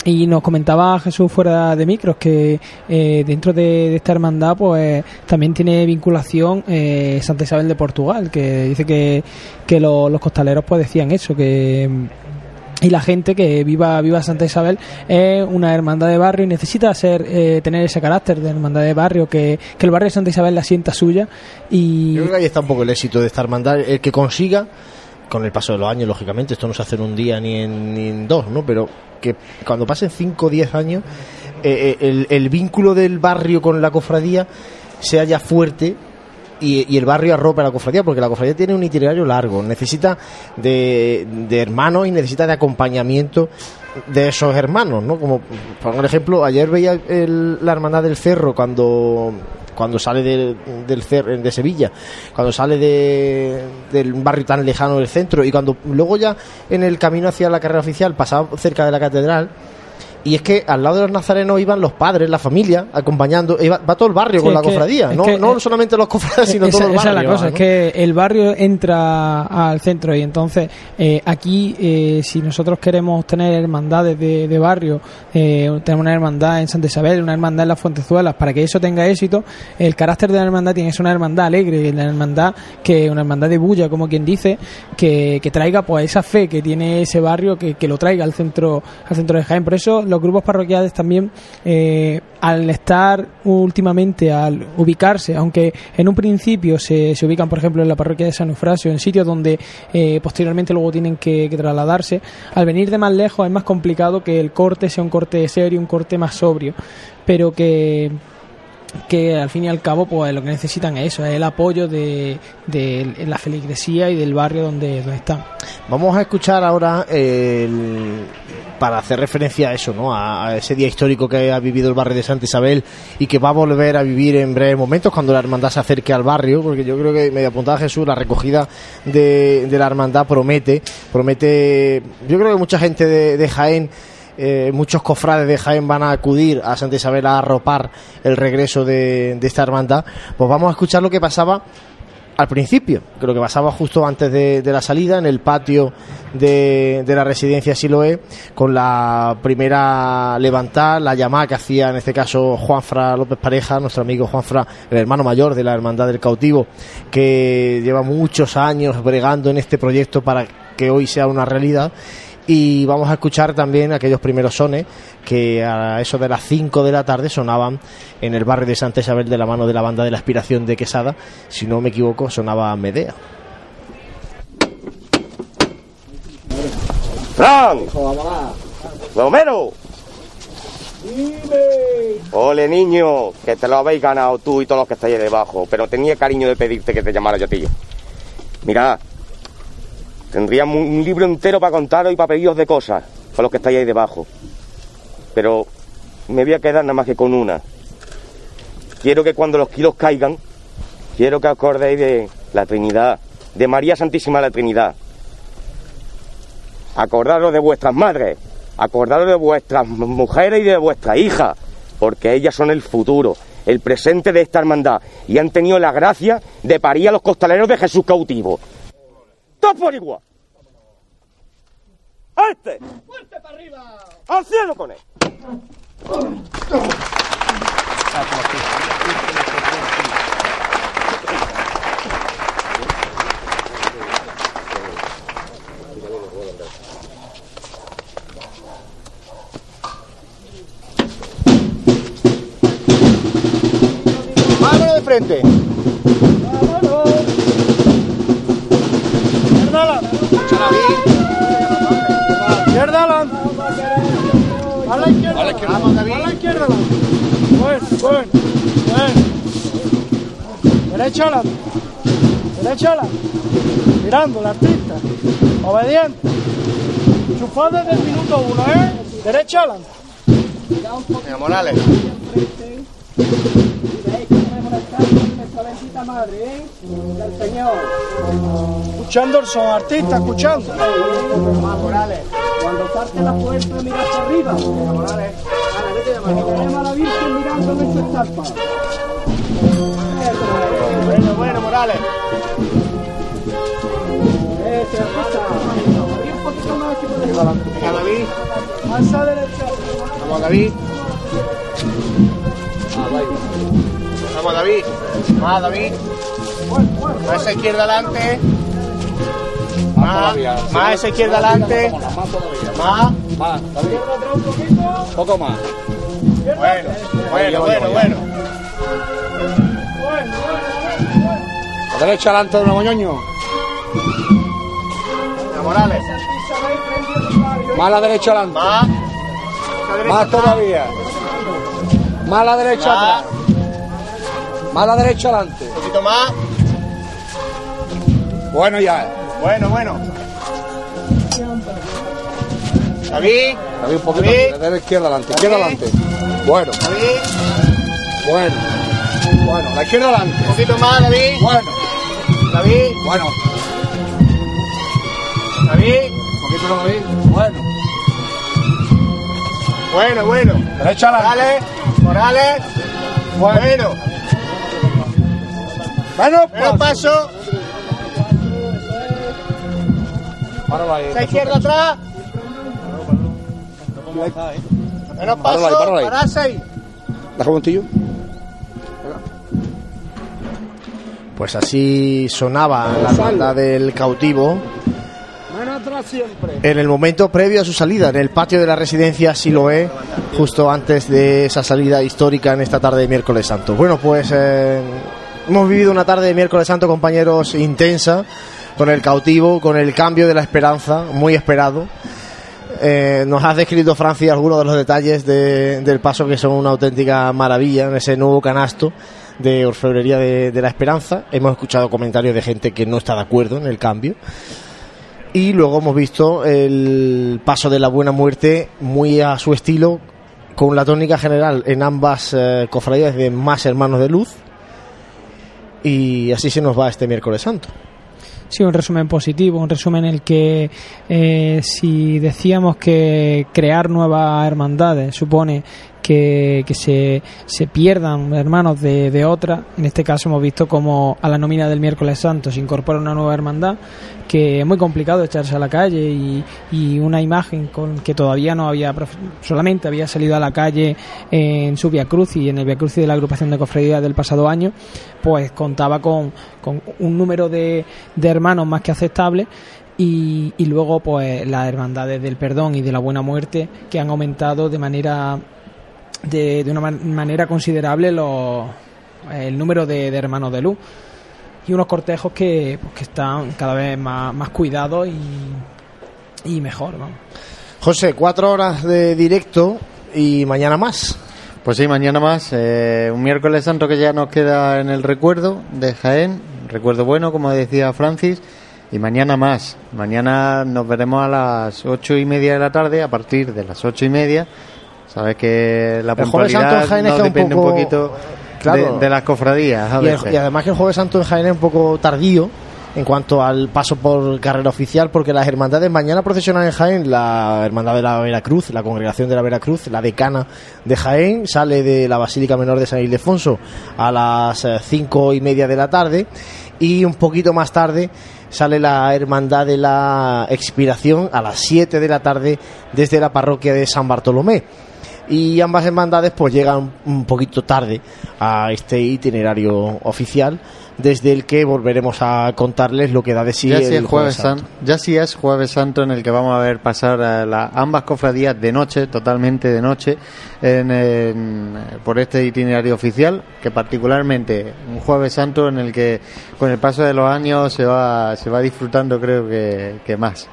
y nos comentaba Jesús fuera de micros que eh, dentro de, de esta hermandad pues también tiene vinculación eh, Santa Isabel de Portugal que dice que, que lo- los costaleros pues decían eso que y la gente que viva viva Santa Isabel es una hermandad de barrio y necesita ser eh, tener ese carácter de hermandad de barrio que, que el barrio de Santa Isabel la sienta suya y Yo creo que ahí está un poco el éxito de esta hermandad, el que consiga, con el paso de los años, lógicamente, esto no se hace en un día ni en, dos, ¿no? Pero que cuando pasen 5 o 10 años, eh, eh, el, el vínculo del barrio con la cofradía sea ya fuerte y, y el barrio arropa a la cofradía, porque la cofradía tiene un itinerario largo, necesita de, de hermanos y necesita de acompañamiento de esos hermanos, ¿no? Como, por ejemplo, ayer veía el- la hermandad del cerro cuando cuando sale del, del cer- de Sevilla, cuando sale de, del barrio tan lejano del centro y cuando luego ya en el camino hacia la carrera oficial pasaba cerca de la catedral y es que al lado de los nazarenos iban los padres, la familia, acompañando, iba- va todo el barrio Sí, con la que- cofradía, no, que- no solamente los cofrades, sino esa, todo el esa barrio. es la cosa, ¿no? es que el barrio entra al centro y entonces eh, aquí eh, si nosotros queremos tener hermandades de, de barrio, eh, tenemos una hermandad en Santa Isabel, una hermandad en las Fuentezuelas, para que eso tenga éxito, el carácter de la hermandad tiene que ser una hermandad alegre, una hermandad que una hermandad de bulla, como quien dice, que, que traiga pues esa fe que tiene ese barrio, que, que lo traiga al centro, al centro de Jaén. Por eso los grupos parroquiales también, eh, al estar últimamente, al ubicarse, aunque en un principio se, se ubican, por ejemplo, en la parroquia de San Eufrasio, en sitios donde eh, posteriormente luego tienen que, que trasladarse, al venir de más lejos es más complicado que el corte sea un corte serio, un corte más sobrio, pero que que al fin y al cabo pues lo que necesitan es eso, es el apoyo de, de la feligresía y del barrio donde, donde están. Vamos a escuchar ahora el, para hacer referencia a eso, ¿no? A, ese día histórico que ha vivido el barrio de Santa Isabel y que va a volver a vivir en breves momentos cuando la hermandad se acerque al barrio, porque yo creo que medio apuntaba Jesús, la recogida de, de la hermandad promete, promete, yo creo que mucha gente de, de Jaén eh, muchos cofrades de Jaén van a acudir a Santa Isabel a arropar el regreso de, de esta hermandad, pues vamos a escuchar lo que pasaba al principio, que lo que pasaba justo antes de, de la salida, en el patio de, de la residencia Siloé, con la primera levantada, la llamada que hacía en este caso Juanfra López Pareja, nuestro amigo Juanfra, el hermano mayor de la Hermandad del Cautivo, que lleva muchos años bregando en este proyecto para que hoy sea una realidad y vamos a escuchar también aquellos primeros sones que a eso de las 5 de la tarde sonaban en el barrio de Santa Isabel de la mano de la banda de la aspiración de Quesada, si no me equivoco sonaba Medea. ¡Fran! ¡Romero! Ole, niño, que te lo habéis ganado tú y todos los que estáis ahí debajo, pero tenía cariño de pedirte que te llamara yo a ti. Mira, tendría un libro entero para contaros y para pediros de cosas, con los que estáis ahí debajo. Pero me voy a quedar nada más que con una. Quiero que cuando los kilos caigan, quiero que acordéis de la Trinidad, de María Santísima de la Trinidad. Acordaros de vuestras madres, acordaros de vuestras mujeres y de vuestras hijas, porque ellas son el futuro, el presente de esta hermandad, y han tenido la gracia de parir a los costaleros de Jesús cautivo. ¡Todos por igual! ¡A este! ¡Fuerte para arriba! ¡Al cielo con él! ¡Mano de frente! Izquierda. A la izquierda. A la izquierda. A la izquierda adelante. Bueno, bueno. Bueno. Derecha adelante. Derecha adelante. Mirando el artista. Obediente. Chufado desde el minuto uno, ¿eh? Derecha Morales. Escuchando son, artista, escuchando. Morales. Cuando salte la puerta, mira arriba. Morales. Bueno, bueno, Morales. Si puedes. Venga, a derecha. Vamos, David. Vamos, David. Más, David. Más a esa izquierda adelante. Más, más a esa izquierda adelante. Más. Más, David. Un poco más. Bueno, bueno, bueno, bueno. A derecha adelante de nuevo ñoño. Morales. Más a la derecha adelante. Más. Más todavía. Más a la derecha Más. atrás. Más a la derecha adelante. Un poquito más. Bueno ya. Bueno, bueno. David. David, un poquito. David. De la izquierda adelante. Izquierda adelante. Bueno. David. Bueno. Bueno, la izquierda adelante. Un poquito más, David. Bueno. David. Bueno. David. Un poquito más, David. Bueno. Bueno, bueno. Derecha adelante. Morales. Morales. Bueno. Bueno, Menos paso. Páralo ahí. Esa izquierda atrás. Menos paso. Páralo ahí, páralo ahí. Deja un montillo. Pues así sonaba la banda del cautivo Menos atrás siempre. en el momento previo a su salida, en el patio de la residencia Siloé, justo antes de esa salida histórica en esta tarde de miércoles santo. Bueno, pues eh, hemos vivido una tarde de miércoles santo, compañeros, intensa, con el cautivo, con el cambio de la esperanza, muy esperado. Eh, nos has descrito, Francia, algunos de los detalles de- del paso que son una auténtica maravilla en ese nuevo canasto de orfebrería de, la esperanza. Hemos escuchado comentarios de gente que no está de acuerdo en el cambio. Y luego hemos visto el paso de la buena muerte muy a su estilo, con la tónica general en ambas eh, cofradías de más hermanos de luz. Y así se nos va este miércoles santo. Sí, un resumen positivo, un resumen en el que eh, si decíamos que crear nuevas hermandades supone que, que se, se pierdan hermanos de, de otra, en este caso hemos visto como a la nómina del miércoles santo se incorpora una nueva hermandad que es muy complicado echarse a la calle y, y una imagen con que todavía no había solamente había salido a la calle en su Via Cruz y en el Via Cruz de la agrupación de cofradías del pasado año pues contaba con, con un número de, de hermanos más que aceptable y, y luego pues las hermandades del perdón y de la buena muerte que han aumentado de manera de, de una man- manera considerable los, el número de, de hermanos de luz y unos cortejos que, pues, que están cada vez más, más cuidados y, y mejor vamos. José, cuatro horas de directo y mañana más. Pues sí, mañana más. eh, un miércoles santo que ya nos queda en el recuerdo de Jaén. Recuerdo bueno, como decía Francis. Y mañana más. Mañana nos veremos a las ocho y media de la tarde, a partir de las ocho y media. Sabes que la El Jueves Santo puntualidad en Jaén no es que un depende poco- un poquito Claro. de, de las cofradías. a Y, el- y además que el Jueves Santo en Jaén es un poco tardío en cuanto al paso por carrera oficial, porque las hermandades mañana procesionan en Jaén, la Hermandad de la Veracruz, la Congregación de la Veracruz, la decana de Jaén, sale de la Basílica Menor de San Ildefonso a las eh, cinco y media de la tarde y un poquito más tarde sale la Hermandad de la Expiración a las 7 de la tarde desde la parroquia de San Bartolomé y ambas hermandades pues llegan un poquito tarde a este itinerario oficial desde el que volveremos a contarles lo que da de sí ya el sí es jueves Santo. ya sí es jueves santo en el que vamos a ver pasar a la- ambas cofradías de noche totalmente de noche en- en- por este itinerario oficial que particularmente un jueves santo en el que con el paso de los años se va se va disfrutando creo que, que más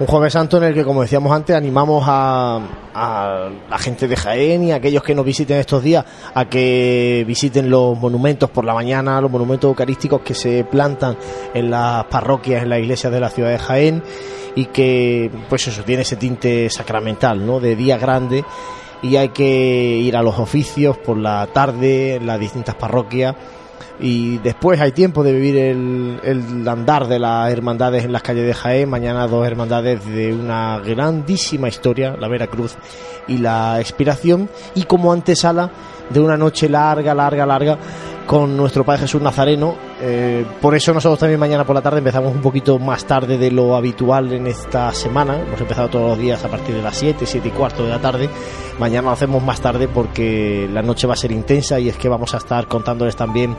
Un Jueves Santo en el que, como decíamos antes, animamos a, a la gente de Jaén y a aquellos que nos visiten estos días a que visiten los monumentos por la mañana, los monumentos eucarísticos que se plantan en las parroquias, en las iglesias de la ciudad de Jaén y que, pues eso, tiene ese tinte sacramental, ¿no? De día grande y hay que ir a los oficios por la tarde en las distintas parroquias y después hay tiempo de vivir el, el, andar de las hermandades en las calles de Jaén. Mañana dos hermandades de una grandísima historia, la Veracruz y la Expiración, y como antesala de una noche larga, larga, larga con nuestro Padre Jesús Nazareno. Eh, por eso nosotros también mañana por la tarde empezamos un poquito más tarde de lo habitual en esta semana. Hemos empezado todos los días a partir de las 7, 7 y cuarto de la tarde. Mañana lo hacemos más tarde porque la noche va a ser intensa y es que vamos a estar contándoles también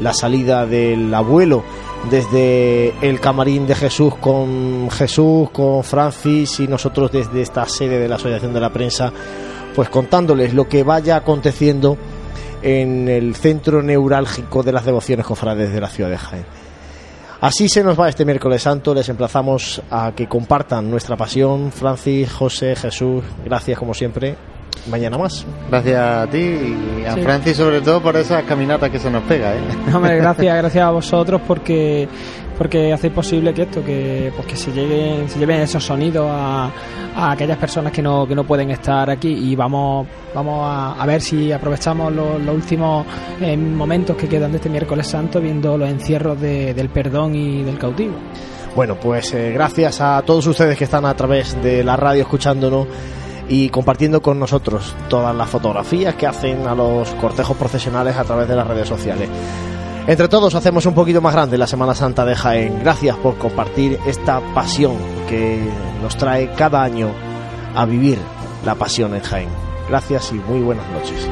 la salida del abuelo desde el camarín de Jesús con Jesús, con Francis y nosotros desde esta sede de la Asociación de la Prensa, pues contándoles lo que vaya aconteciendo en el centro neurálgico de las devociones cofrades de la ciudad de Jaén. Así se nos va este miércoles santo, les emplazamos a que compartan nuestra pasión. Francis, José, Jesús, gracias como siempre. Mañana más. Gracias a ti y a Francis sobre todo por esas caminatas que se nos pega. ¿eh? Hombre, gracias, gracias a vosotros porque porque hacéis posible que esto, que, pues que se, lleguen, se lleven esos sonidos a, a aquellas personas que no, que no pueden estar aquí y vamos, vamos a, ver si aprovechamos los, últimos eh, momentos que quedan de este miércoles santo viendo los encierros del perdón y del cautivo. Bueno, pues eh, gracias a todos ustedes que están a través de la radio escuchándonos y compartiendo con nosotros todas las fotografías que hacen a los cortejos profesionales a través de las redes sociales. Entre todos hacemos un poquito más grande la Semana Santa de Jaén. Gracias por compartir esta pasión que nos trae cada año a vivir la pasión en Jaén. Gracias y muy buenas noches.